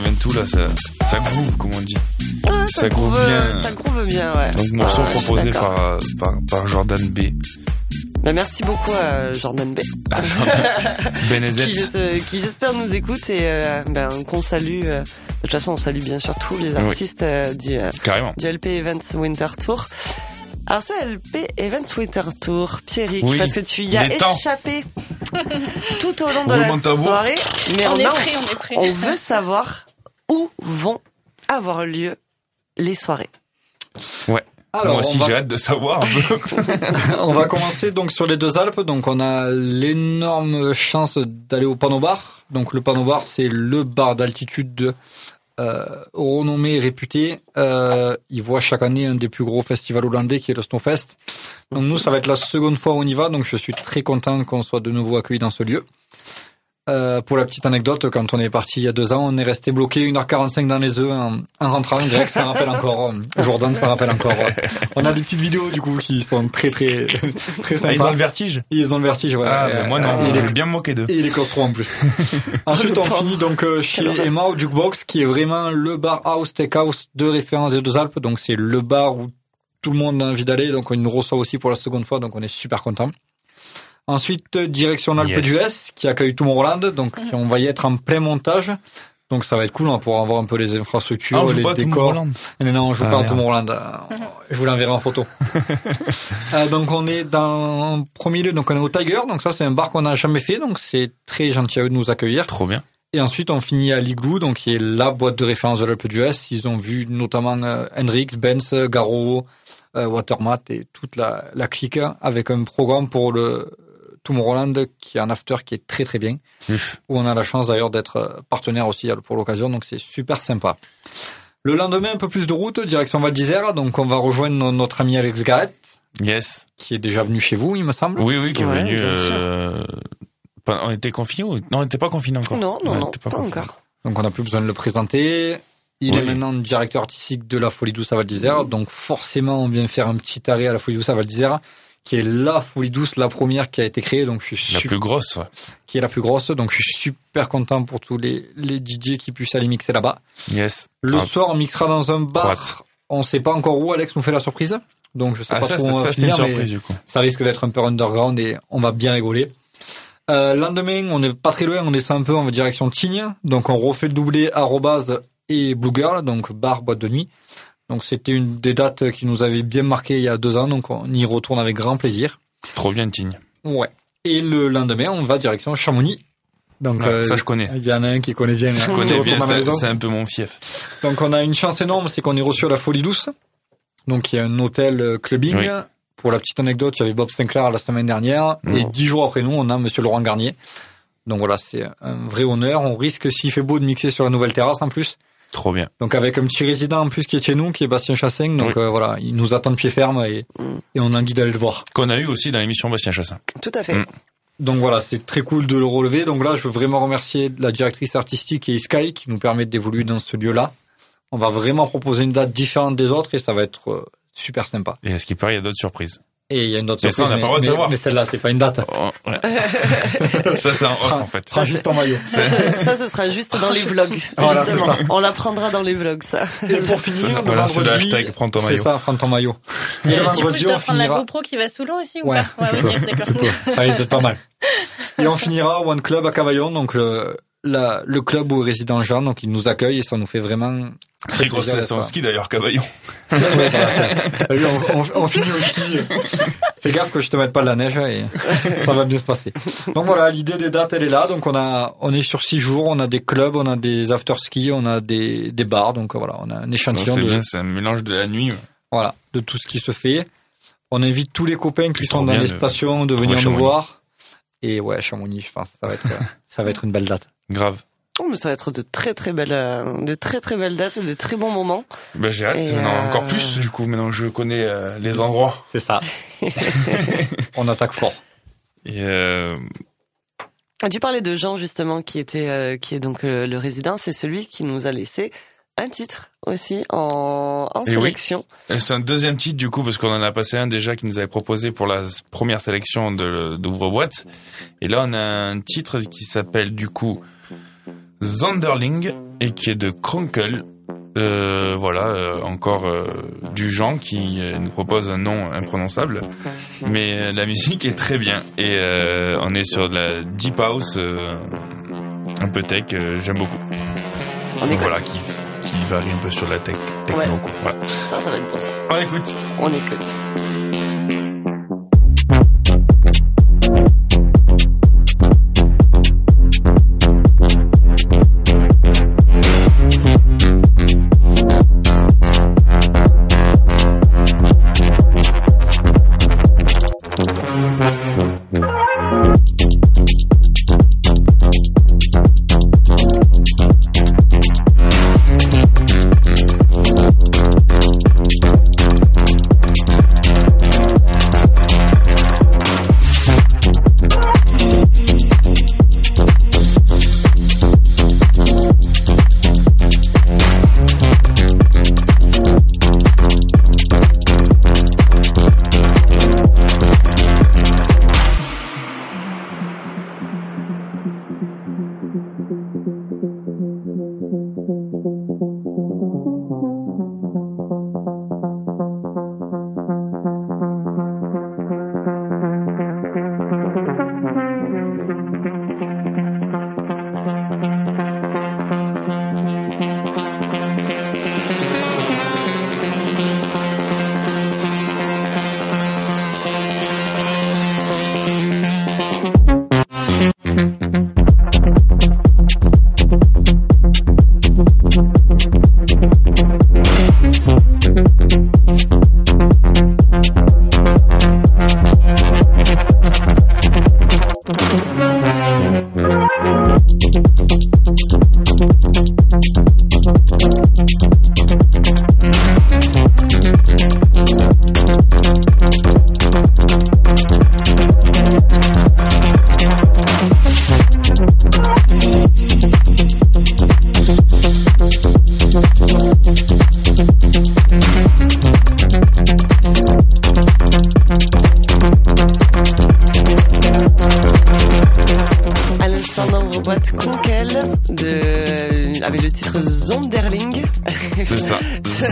72 là, ça, ça groove comme on dit. Ah, Ça groove bien. Ça groove bien, ouais. Donc morceau Ah, proposé par, euh, par par Jordan B. Bah, merci beaucoup à Jordan B. Ah, Jordan qui, euh, qui j'espère nous écoute et euh, ben, qu'on salue. euh, de toute façon, on salue bien sûr tous les Oui. artistes euh, du, euh, du LP Events Winter Tour. Alors ce LP Events Winter Tour, Pierrick, Oui, parce que tu y as échappé tout au long de Roulement la soirée, mais On on, est a- prêt, on est prêt. on veut savoir où vont avoir lieu les soirées. Alors, Moi aussi va- j'ai hâte de savoir un peu. on va commencer donc sur les deux Alpes. Donc on a l'énorme chance d'aller au Pano Bar. Donc le Pano Bar, c'est le bar d'altitude de, euh, renommé et réputé. Euh, il voit chaque année un des plus gros festivals hollandais qui est le Snowfest. Donc nous, ça va être la seconde fois où on y va. Donc je suis très content qu'on soit de nouveau accueillis dans ce lieu. Euh, pour la petite anecdote, quand on est parti il y a deux ans, on est resté bloqué 1h45 dans les œufs en, en rentrant. Greg, ça rappelle encore. euh, Jordan, ça rappelle encore. euh, On a des petites vidéos du coup qui sont très très très Ah, sympas. ils ont le vertige. Ils ont le vertige, ouais. Ah, mais moi euh, non, je les, vais bien me moquer d'eux. et les claustros en plus. Ensuite, on finit donc euh, chez Emma au Jukebox, qui est vraiment le bar house steakhouse de référence des deux Alpes. Donc c'est le bar où tout le monde a envie d'aller. Donc on nous reçoit aussi pour la seconde fois, donc on est super content. Ensuite, direction l'Alpe Yes. d'Huez, qui accueille Tomorrowland. Donc on va y être en plein montage. Donc ça va être cool, on va pouvoir avoir un peu les infrastructures, Ah, on joue les pas décors. Non, non, on joue Ah, pas à. Tomorrowland. Euh, Je vous l'enverrai en photo. Euh, donc on est dans en premier lieu, donc on est au Tiger. Donc ça c'est un bar qu'on n'a jamais fait, donc c'est très gentil à eux de nous accueillir. Trop bien. Et ensuite on finit à l'Igloo, donc qui est la boîte de référence de l'Alpe d'Huez. Ils ont vu notamment euh, Hendrix, Benz, Garo, euh, Watermat et toute la, la clique avec un programme pour le Tomorrowland qui est un after qui est très très bien où on a la chance d'ailleurs d'être euh, partenaire aussi euh, pour l'occasion, donc c'est super sympa. Le lendemain, un peu plus de route, direction Val d'Isère, donc on va rejoindre no- notre ami Alex Garrett, Yes. qui est déjà venu chez vous, il me semble. Oui, oui, qui est Ouais, venu. euh, pas- On était confinés ou... Non, on n'était pas confinés encore. Non, non, non, était pas, confinés. encore. Donc on n'a plus besoin de le présenter. Il Oui. est maintenant directeur artistique de la Folie Douce à Val d'Isère, donc forcément on vient faire un petit arrêt à la Folie Douce à Val d'Isère, qui est la Folie Douce, la première qui a été créée, donc je suis La super plus grosse. ouais. qui est la plus grosse, donc je suis super content pour tous les, les DJ qui puissent aller mixer là-bas. Yes. Le Ah. soir, on mixera dans un bar. Droite. On sait pas encore où Alex nous fait la surprise. Donc je sais Ah, pas ça, trop ça, on va ça, c'est une finir, mais surprise du coup. ça risque d'être un peu underground et on va bien rigoler. Euh, lendemain, on est pas très loin, on descend un peu en direction Tignes. Donc on refait le doublé arrobase et Blue Girl, donc bar boîte de nuit. Donc c'était une des dates qui nous avait bien marqué il y a deux ans, donc on y retourne avec grand plaisir. Trop bien, Tigne. Ouais. Et le lendemain, on va direction Chamonix. Donc Ouais, euh, ça, je connais. il y en a un qui connaît bien. Je qui connais bien, c'est maison. c'est un peu mon fief. Donc on a une chance énorme, c'est qu'on est reçu à la Folie Douce. Donc il y a un hôtel euh, clubbing. Oui. Pour la petite anecdote, il y avait Bob Sinclair la semaine dernière. Et Oh. dix jours après nous, on a Monsieur Laurent Garnier. Donc voilà, c'est un vrai honneur. On risque, s'il fait beau, de mixer sur la nouvelle terrasse en plus. Trop bien. Donc avec un petit résident en plus qui est chez nous, qui est Bastien Chassin. Donc Oui. euh, voilà, il nous attend de pied ferme et, Mm. et on a envie d'aller le voir. Qu'on a eu aussi dans l'émission Bastien Chassin. Tout à fait. Mm. Donc voilà, c'est très cool de le relever. Donc là, je veux vraiment remercier la directrice artistique et Sky qui nous permet d'évoluer dans ce lieu-là. On va vraiment proposer une date différente des autres et ça va être euh, super sympa. Et à ce qui paraît, il y a d'autres surprises. Et il y a une autre Mais ça, on n'a pas le droit de mais, savoir. mais celle-là, c'est pas une date. Oh, ouais. ça, c'est un off, en fait. Prends juste ton maillot. Ça, ça, ça, ce sera juste dans les vlogs. Voilà, c'est ça. On l'apprendra dans les vlogs, ça. Et pour finir, Ça, le voilà, c'est le vendredi, hashtag prends ton c'est maillot. ça, prends ton maillot. Et le Du coup, vendredi, je dois on prendre la. GoPro qui va sous l'eau aussi ou Ouais, pas? Ouais, ok, d'accord. Ça risque d'être pas mal. Et on finira One Club à Cavaillon, donc le, la, le club où est résident Jean, donc il nous accueille et ça nous fait vraiment Très grosse plaisir session de d'être ski d'ailleurs, Cavaillon. Ouais, vu, on, on- on finit au ski. Fais gaffe que je te mette pas de la neige et ça va bien se passer. Donc voilà, l'idée des dates, elle est là. Donc on a, on est sur six jours, on a des clubs, on a des after ski, on a des, des bars. Donc voilà, on a un échantillon C'est de, bien, c'est un mélange de la nuit. voilà, de tout ce qui se fait. On invite tous les copains qui sont dans les de stations de venir nous voir. Et ouais, Chamonix, je pense, ça va être, ça va être une belle date. Grave. Oh, mais ça va être de très très belles, euh, de très très belles dates, de très bons moments. Ben, j'ai hâte. Et, Maintenant, euh, encore plus, du coup, maintenant que je connais euh, les endroits. C'est ça. on attaque fort. Et euh, Tu parlais de Jean justement qui était, euh, qui est donc euh, le résident. C'est celui qui nous a laissé un titre aussi en, en Et oui. sélection. c'est un deuxième titre, du coup, parce qu'on en a passé un déjà qui nous avait proposé pour la première sélection de d'ouvre-boîte. Et là, on a un titre qui s'appelle, du coup, Zonderling et qui est de Kronkle. Euh, voilà, euh, encore euh, du Jean qui euh, nous propose un nom imprononçable, mais euh, la musique est très bien et euh, on est sur de la deep house, euh, un peu tech, euh, j'aime beaucoup. On Donc voilà, qui, qui varie un peu sur la tech, techno. Ouais. quoi. Voilà. Ça, ça va être pour ça. On écoute. On écoute.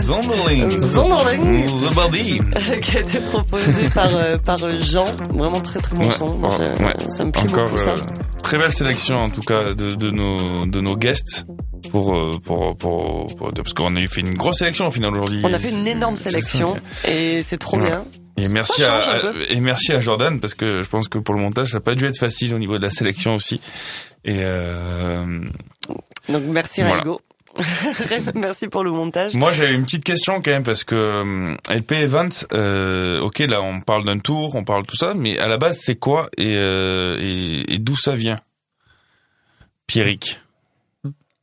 Zonderling. Zonderling. The qui a été proposé par euh, par Jean, vraiment très très bon Ouais, son. Moi, ouais, je- ouais. Ça me plaît Encore beaucoup ça. euh, très belle sélection en tout cas de, de nos de nos guests pour euh, pour pour, pour- parce qu'on a eu fait une grosse sélection au final aujourd'hui. On a fait une énorme sélection et c'est trop bien. Et merci Ça à, et merci à Jordan parce que je pense que pour le montage ça n'a pas dû être facile au niveau de la sélection aussi. Et euh, Donc merci Voilà. Raigo. merci pour le montage. moi j'avais une petite question quand même parce que euh, LP Event, euh, ok là on parle d'un tour, on parle tout ça, mais à la base c'est quoi et, euh, et, et d'où ça vient? Pierrick.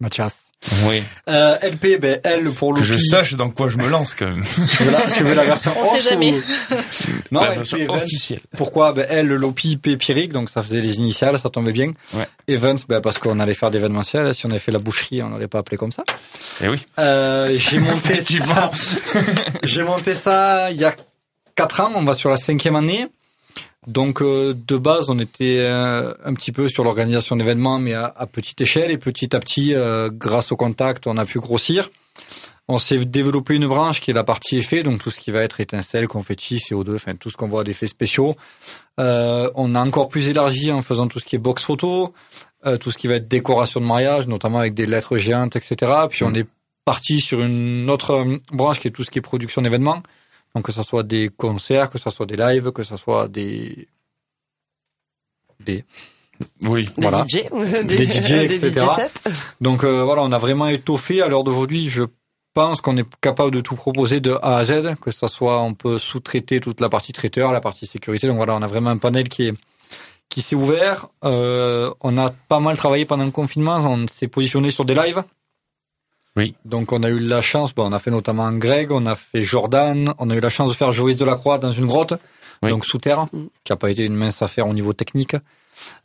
Mathias. Oui. Euh, LP, ben, L pour Que je sache dans quoi je me lance quand même. Tu veux la, tu veux la version On sait jamais. ou- Non, La version officielle. Pourquoi? Ben, L, Lopi, P, Pierrick, donc ça faisait les initiales, ça tombait bien. Ouais. Events, ben, parce qu'on allait faire d'événementiel. Si on avait fait la boucherie, on n'aurait pas appelé comme ça. Et oui. Euh, j'ai monté ça. j'ai monté ça il y a quatre ans. On va sur la cinquième année. Donc euh, de base, on était euh, un petit peu sur l'organisation d'événements, mais à, à petite échelle. Et petit à petit, euh, grâce au contact, on a pu grossir. On s'est développé une branche qui est la partie effet, donc tout ce qui va être étincelle, confetti, CO2, enfin tout ce qu'on voit d'effets spéciaux. Euh, on a encore plus élargi en faisant tout ce qui est box photo, euh, tout ce qui va être décoration de mariage, notamment avec des lettres géantes, etc. Puis on est parti sur une autre euh, branche qui est tout ce qui est production d'événements. Donc que ce soit des concerts, que ce soit des lives, que ce soit des des Oui. Des Voilà. DJ, Des DJ, etc. Donc euh, voilà, on a vraiment étoffé. À l'heure d'aujourd'hui, je pense qu'on est capable de tout proposer de A à Z, que ce soit on peut sous-traiter toute la partie traiteur, la partie sécurité. Donc voilà, on a vraiment un panel qui est qui s'est ouvert. Euh, on a pas mal travaillé pendant le confinement. On s'est positionné sur des lives. Oui. Donc on a eu la chance. Bon, on a fait notamment Greg, on a fait Jordan, on a eu la chance de faire Joris Delacroix dans une grotte, Oui. donc sous terre, Mm. qui a pas été une mince affaire au niveau technique.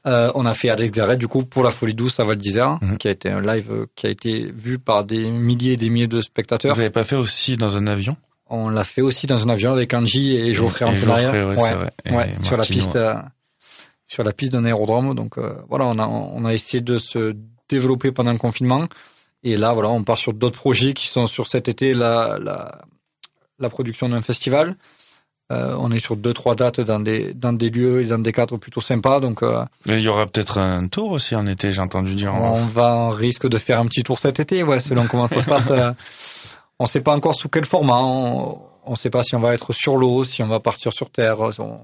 Euh, on a fait Alex Garrett du coup pour la Folie Douce à Val d'Isère, Mhm. qui a été un live euh, qui a été vu par des milliers et des milliers de spectateurs. Vous avez pas fait aussi dans un avion? On l'a fait aussi dans un avion avec Angie et Geoffrey en arrière. Geoffrey, ouais. Et ouais, sur la piste, euh, sur la piste d'un aérodrome. Donc euh, voilà, on a on a essayé de se développer pendant le confinement Et là, voilà, on part sur d'autres projets qui sont sur cet été la, la, la production d'un festival. Euh, on est sur deux trois dates dans des dans des lieux et dans des cadres plutôt sympas. Donc euh, Mais il y aura peut-être un tour aussi en été, j'ai entendu dire. en on off. va on risque de faire un petit tour cet été, ouais, selon comment ça se passe. euh. on sait pas encore sous quel format. On, on sait pas si on va être sur l'eau, si on va partir sur terre. On,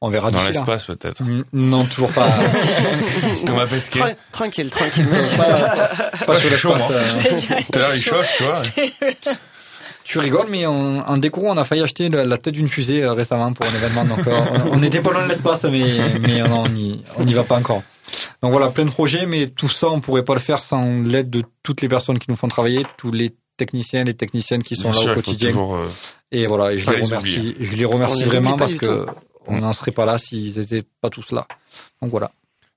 on verra Dans l'espace peut-être. Non, toujours pas. On va pesquer. Tra- tranquille, tranquille. Pas, pas sur Chaud, euh. Tout à l'heure, il chauffe, tu vois. Tu rigoles, mais en, en déco, on a failli acheter la, la tête d'une fusée euh, récemment pour un événement. Donc, euh, on, on était pas loin de l'espace, mais, mais on n'y on y va pas encore. Donc voilà, plein de projets, mais tout ça, on pourrait pas le faire sans l'aide de toutes les personnes qui nous font travailler, tous les techniciens, les techniciennes qui sont Bien là sûr, au quotidien. toujours, euh, Et voilà, et je les les remercie, je les remercie les vraiment oublie pas parce que tout. On n'en serait pas là s'ils étaient pas tous là. Donc voilà.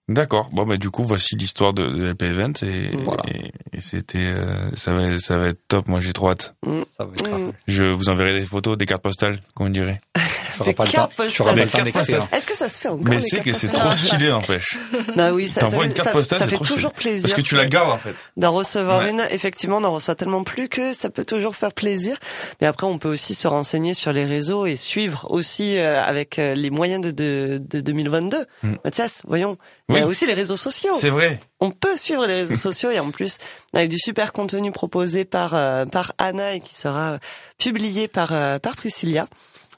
D'accord. Bon, bah, du coup, voici l'histoire de, de LP Event et, Voilà. et, et c'était, euh, ça va, ça va être top. Moi, j'ai trop hâte. Ça va être Mm. Je vous enverrai des photos, des cartes postales, comme on dirait. Des pas cartes postales. d'écrire. Est-ce que ça se fait encore Mais c'est que c'est trop stylé, n'empêche. Bah oui, ça, T'envoies une carte postale, ça c'est fait trop toujours stylé. plaisir. Parce que tu la gardes, en fait. D'en recevoir Ouais. une, effectivement, on en reçoit tellement plus que ça peut toujours faire plaisir. Mais après, on peut aussi se renseigner sur les réseaux et suivre aussi euh, avec euh, les moyens de, de, de 2022. Mm. Mathias, voyons, il y Oui. a aussi les réseaux sociaux. C'est vrai. On peut suivre les réseaux sociaux et en plus avec du super contenu proposé par euh, par Anna et qui sera euh, publié par euh, par Priscilla.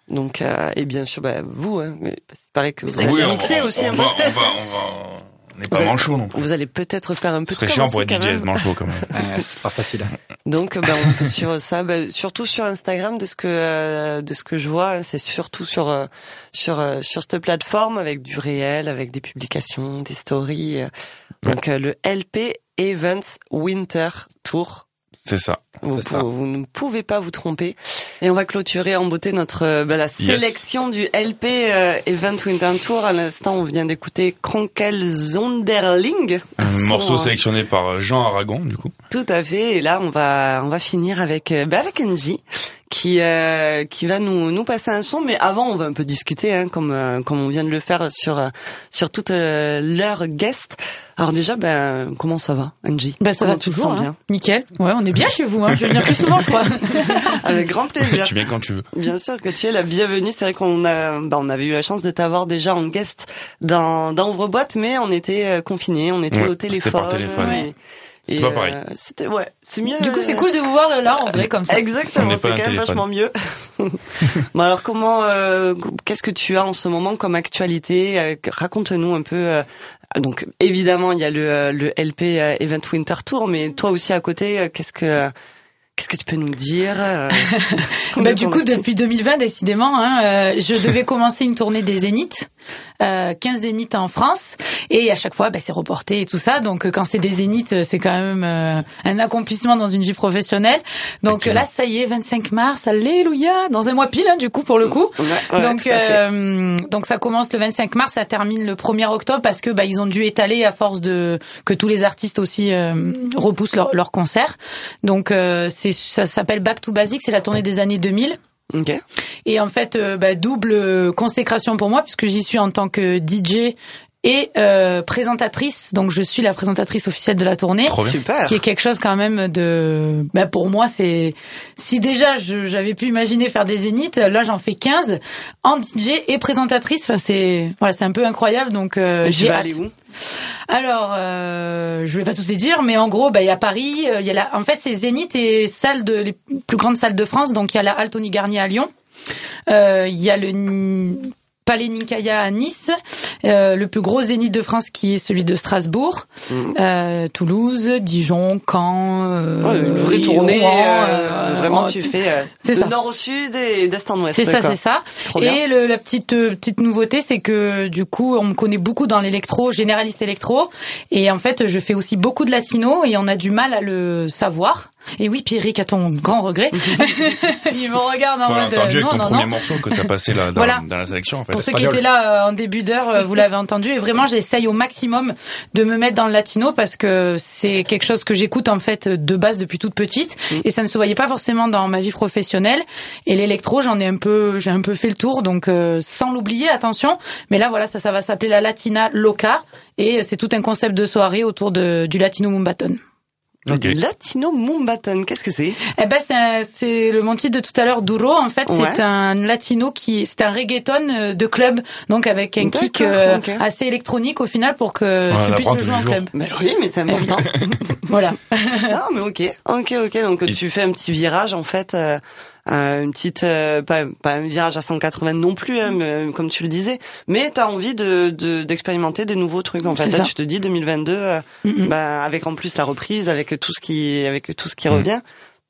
Donc euh, et bien sûr bah, vous, hein, mais il paraît que vous avez Oui, mixé aussi on un va, peu. on va, on va, on n'est pas Vous allez- manchot non plus. Vous allez peut-être faire un peu Ce serait de chiant pour être quand DJ manchot, quand même. Ouais, c'est pas facile. hein. Donc ben, on peut suivre ça, ben, surtout sur Instagram de ce que euh, de ce que je vois, c'est surtout sur euh, sur euh, sur cette plateforme avec du réel, avec des publications, des stories. euh. Donc euh, le LP Events Winter Tour. C'est ça. Vous, ne pouvez pas vous tromper. Et on va clôturer en beauté notre ben, la sélection du LP euh, Event Winter Tour. À l'instant, on vient d'écouter Kronkel Zonderling. Un Son, morceau euh, sélectionné par Jean Aragon, du coup. tout à fait. Et là, on va on va finir avec bah, avec Angie qui euh, qui va nous nous passer un son. Mais avant, on va un peu discuter, hein, comme euh, comme on vient de le faire sur sur toute euh, leur guest. Alors déjà, ben comment ça va, Angie Bah ça Comment va toujours, hein. bien? Nickel. Ouais, on est bien chez vous. Hein. Je vais venir plus souvent, je crois. Avec grand plaisir. tu viens quand tu veux. Bien sûr que tu es la bienvenue. C'est vrai qu'on a, bah, on avait eu la chance de t'avoir déjà en guest dans dans Ouvre-boîte, mais on était euh, confinés, on était Ouais, au c'était téléphone. par téléphone. et- et, C'est pas pareil. euh, C'était ouais, c'est mieux. Du coup, c'est cool de vous voir là en vrai comme ça. On Exactement, c'est quand même téléphone. vachement mieux. bon alors comment, euh, qu'est-ce que tu as en ce moment comme actualité? Euh, Raconte-nous un peu. euh, donc évidemment il y a le, le LP Event Winter Tour, mais toi aussi à côté, qu'est-ce que qu'est-ce que tu peux nous dire euh, Bah, du coup, depuis 2020, décidément, hein, euh, je devais commencer une tournée des Zéniths, euh, 15 Zéniths en France, et à chaque fois, bah, c'est reporté et tout ça. Donc, euh, quand c'est des Zéniths, euh, c'est quand même euh, un accomplissement dans une vie professionnelle. Donc euh, là, ça y est, 25 mars, alléluia, dans un mois pile, hein, du coup, pour le coup. Ouais, ouais, donc, euh, donc ça commence le 25 mars, ça termine le 1er octobre parce que bah, ils ont dû étaler à force de que tous les artistes aussi euh, repoussent leur, leur concert. Donc euh, c'est ça s'appelle Back to Basic, c'est la tournée des années 2000. Ok. Et en fait, euh, bah, double consécration pour moi puisque j'y suis en tant que DJ et euh, présentatrice. Donc je suis la présentatrice officielle de la tournée. Trop bien. Super. Ce qui est quelque chose quand même de, bah pour moi c'est, si déjà j'avais pu imaginer faire des zéniths, là j'en fais 15 en DJ et présentatrice. Enfin c'est, voilà c'est un peu incroyable donc euh, j'ai hâte. aller où? Alors euh, je vais pas tous les dire, mais en gros bah il y a Paris, euh, il y a la, en fait c'est zénith et salle de les plus grandes salles de France, donc il y a la Halle Tony Garnier à Lyon, Euh, il y a le Palais Ninkaya à Nice, euh, le plus gros zénith de France qui est celui de Strasbourg, Mhm. euh, Toulouse, Dijon, Caen, euh, une vraie tournée. Rouen, euh, euh, vraiment, tu fais euh, de ça. nord au sud et d'est en ouest. C'est ça, c'est ça. Trop. Et le, la petite petite nouveauté, c'est que du coup, on me connaît beaucoup dans l'électro, généraliste électro, et en fait, je fais aussi beaucoup de latino, et on a du mal à le savoir. Et oui, Pierrick, à ton grand regret, il me regarde en mode entendu euh, avec non, ton non, premier non. morceau que t'as passé là, dans, Voilà. dans la sélection, en fait. Pour ceux qui étaient là euh, en début d'heure, euh, vous l'avez entendu. Et vraiment, j'essaye au maximum de me mettre dans le latino parce que c'est quelque chose que j'écoute en fait de base depuis toute petite. Et ça ne se voyait pas forcément dans ma vie professionnelle. Et l'électro, j'en ai un peu, j'ai un peu fait le tour. Donc euh, sans l'oublier, attention. Mais là, voilà, ça, ça va s'appeler la Latina Loca. Et c'est tout un concept de soirée autour de, du latino mumbaton. Ok. Latino Mumbattan, qu'est-ce que c'est? Eh ben, c'est un- c'est le mon titre de tout à l'heure, Duro. En fait, Ouais. c'est un latino qui, c'est un reggaeton euh, de club, donc avec un kick euh, assez électronique au final pour que Ouais, tu puisses le jouer en jours. club. Ben oui, mais c'est important. Voilà. non, mais ok, ok, ok. Donc tu fais un petit virage en fait, euh, une petite, euh, pas, pas un virage à 180 non plus, hein, mais, euh, comme tu le disais. Mais t'as envie de de- d'expérimenter des nouveaux trucs. En fait, là, tu te dis 2022, euh, Mm, mm. bah, avec en plus la reprise, avec tout ce qui, avec tout ce qui Mm. revient.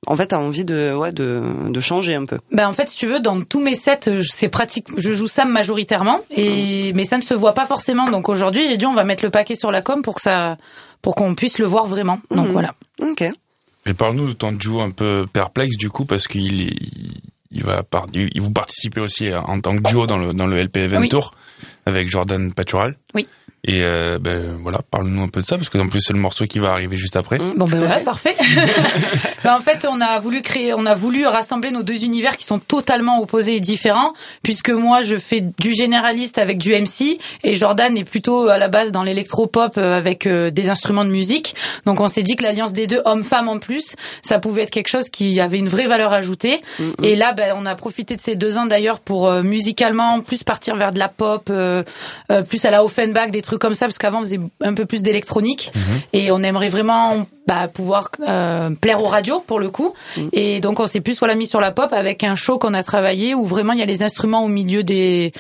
En fait, t'as envie de, ouais, de, de changer un peu. Ben en fait, si tu veux, dans tous mes sets, c'est pratique. Je joue ça majoritairement, et mais ça ne se voit pas forcément. Donc aujourd'hui, j'ai dit on va mettre le paquet sur la com pour que ça, pour qu'on puisse le voir vraiment. Donc Mhm. voilà. Ok. Et parle-nous de ton duo un peu perplexe du coup parce qu'il est, il, il va par, il, vous participez aussi en tant que duo dans le dans le LP Event Oui. Tour avec Jordan Patural. Oui. Et euh, ben voilà, parle-nous un peu de ça parce que en plus c'est le morceau qui va arriver juste après. Mm, Bon ben voilà, parfait. Ben, en fait, on a voulu créer, on a voulu rassembler nos deux univers qui sont totalement opposés et différents, puisque moi je fais du généraliste avec du MC et Jordan est plutôt à la base dans l'électropop euh, avec euh, des instruments de musique. Donc on s'est dit que l'alliance des deux, hommes-femmes en plus, ça pouvait être quelque chose qui avait une vraie valeur ajoutée. Mm, Et là, ben, on a profité de ces deux ans d'ailleurs pour euh, musicalement plus partir vers de la pop, euh, euh, plus à la Offenbach, des trucs comme ça, parce qu'avant on faisait un peu plus d'électronique. Et on aimerait vraiment bah, pouvoir euh, plaire aux radios pour le coup. Mm. Et donc on s'est plus voilà mis sur la pop avec un show qu'on a travaillé où vraiment il y a les instruments au milieu des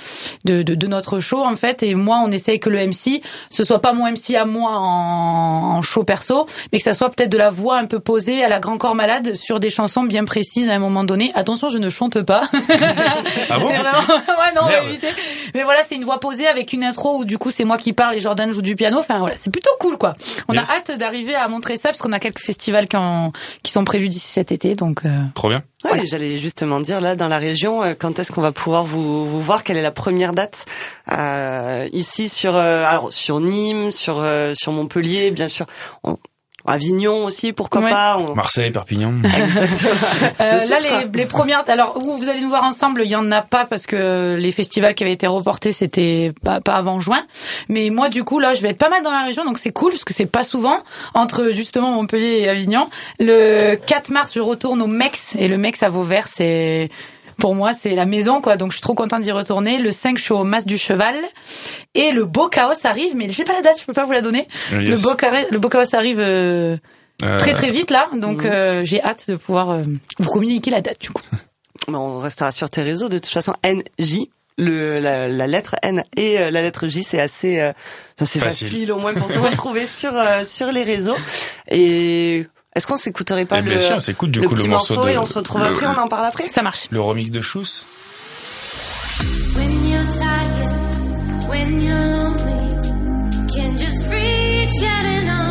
de, de, de notre show en fait. Et moi on essaye que le MC ce soit pas mon MC à moi en, en show perso, mais que ça soit peut-être de la voix un peu posée à la grand corps malade sur des chansons bien précises à un moment donné. Attention, je ne chante pas. Ah bon c'est vraiment ouais non on va Merde. éviter. Mais voilà, c'est une voix posée avec une intro où du coup c'est moi qui parle et Jordan joue du piano. Enfin voilà, c'est plutôt cool quoi. On Yes. a hâte d'arriver à montrer ça parce qu'on a quelques festivals qui, en- qui sont prévus d'ici cet été. Donc euh, Trop bien. Ouais, Voilà. j'allais justement dire là dans la région, euh, quand est-ce qu'on va pouvoir vous, vous voir? Quelle est la première date? Euh, ici sur euh, alors sur Nîmes, sur euh, sur Montpellier, bien sûr, On- Avignon aussi, pourquoi Ouais. pas on- Marseille, Perpignan. Exactement. Euh, Le là, les, les premières. Alors, où vous allez nous voir ensemble, il y en a pas parce que les festivals qui avaient été reportés, c'était pas, pas avant juin. Mais moi, du coup, là, je vais être pas mal dans la région, donc c'est cool parce que c'est pas souvent entre justement Montpellier et Avignon. Le 4 mars, je retourne au Mex et le Mex à Vauvert, c'est pour moi, c'est la maison, quoi. Donc, je suis trop contente d'y retourner. Le 5, je suis au Mas du Cheval. Et le Beau Chaos arrive, mais j'ai pas la date, je peux pas vous la donner. Euh, Le. Beau Carré- le Beau Chaos arrive euh, Euh, très très vite là, donc Mhm. euh, j'ai hâte de pouvoir euh, vous communiquer la date du coup. Bon, on restera sur tes réseaux. De toute façon, NJ, le, la, la lettre N et euh, la lettre J, c'est assez, euh, enfin, c'est Facile. facile. au moins pour te retrouver sur euh, sur les réseaux. Et est-ce qu'on s'écouterait pas eh le, bien sûr, c'est cool du le coup petit le morceau morceau de et on se retrouve le, après, on en parle après. Ça marche. le remix de Chous. When you're tired, when you're lonely, can just reach out and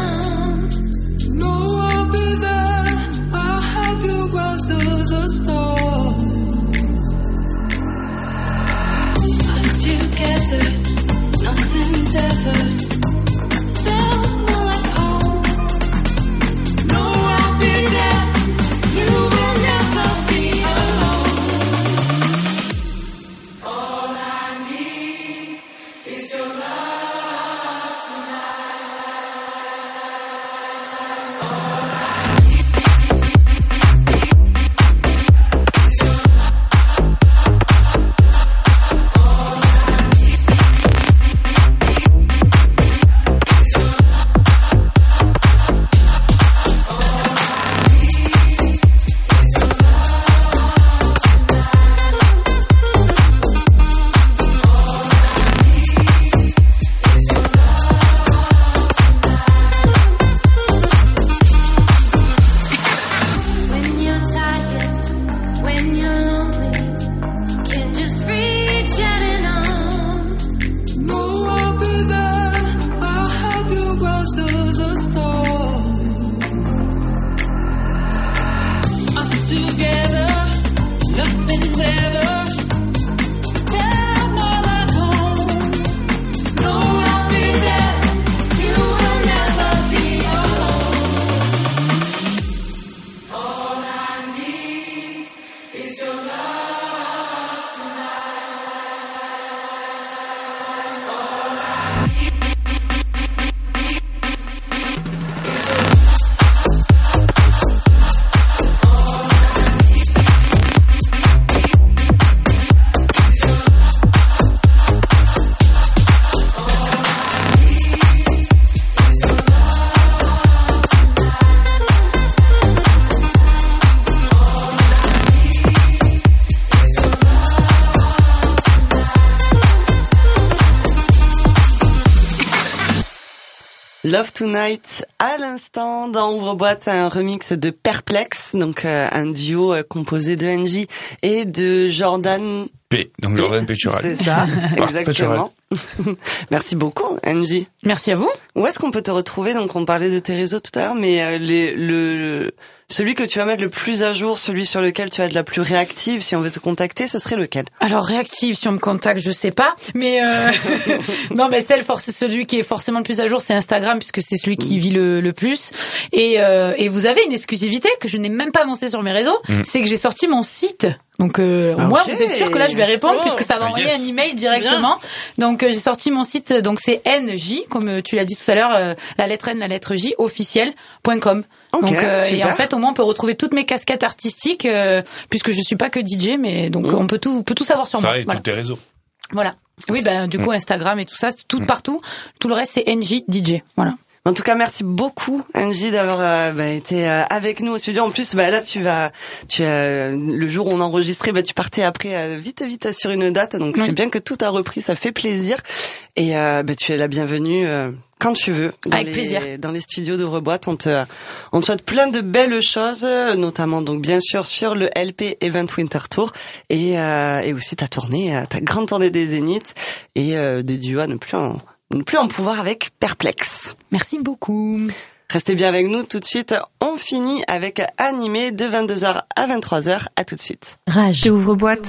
Love Tonight à l'instant dans Ouvre-boîte un remix de Perplex, donc euh, un duo euh, composé de NJ et de Jordan. P, donc Jordan Pétural. C'est ça, exactement. Merci beaucoup, NJ. Merci à vous. Où est-ce qu'on peut te retrouver? Donc on parlait de tes réseaux tout à l'heure, mais euh, les, le celui que tu vas mettre le plus à jour, celui sur lequel tu vas être la plus réactive, si on veut te contacter, ce serait lequel? Alors réactive, si on me contacte, je sais pas, mais euh... non, mais celle, celui qui est forcément le plus à jour, c'est Instagram puisque c'est celui qui vit le, le plus. Et, euh, et vous avez une exclusivité que je n'ai même pas annoncée sur mes réseaux, Mm. c'est que j'ai sorti mon site. Donc euh, au Ah, moins ok. vous êtes sûr que là je vais répondre Oh, puisque ça va bah, envoyer yes. un email directement. Donc euh, j'ai sorti mon site, donc c'est NJ, comme euh, tu l'as dit tout à l'heure, euh, la lettre N, la lettre J, officiel.com. Ok, donc euh, et en fait au moins on peut retrouver toutes mes casquettes artistiques euh, puisque je suis pas que DJ, mais donc Mm. on peut tout, on peut tout savoir sur moi. Ça et Voilà. tous tes réseaux. Voilà. Oui, ben du coup Instagram et tout ça, tout partout. Tout le reste c'est NJ DJ. Voilà. En tout cas, merci beaucoup, Angie, d'avoir euh, bah, été euh, avec nous au studio. En plus, bah, là, tu vas, tu as, le jour où on enregistrait, bah, tu partais après euh, vite, vite sur une date. Donc, Oui. c'est bien que tout a repris, ça fait plaisir. Et euh, bah, tu es la bienvenue euh, quand tu veux. Dans Avec les, plaisir. Dans les studios de Reboîte, on te, on te souhaite plein de belles choses, euh, notamment donc bien sûr sur le LP Event Winter Tour et, euh, et aussi ta tournée, euh, ta grande tournée des Zéniths et euh, des duos à ne plus en, ne plus en pouvoir avec Perplexe. Merci beaucoup. Restez bien avec nous tout de suite. On finit avec Animé de 22h à 23h. À tout de suite. Rage. Ouvre boîte.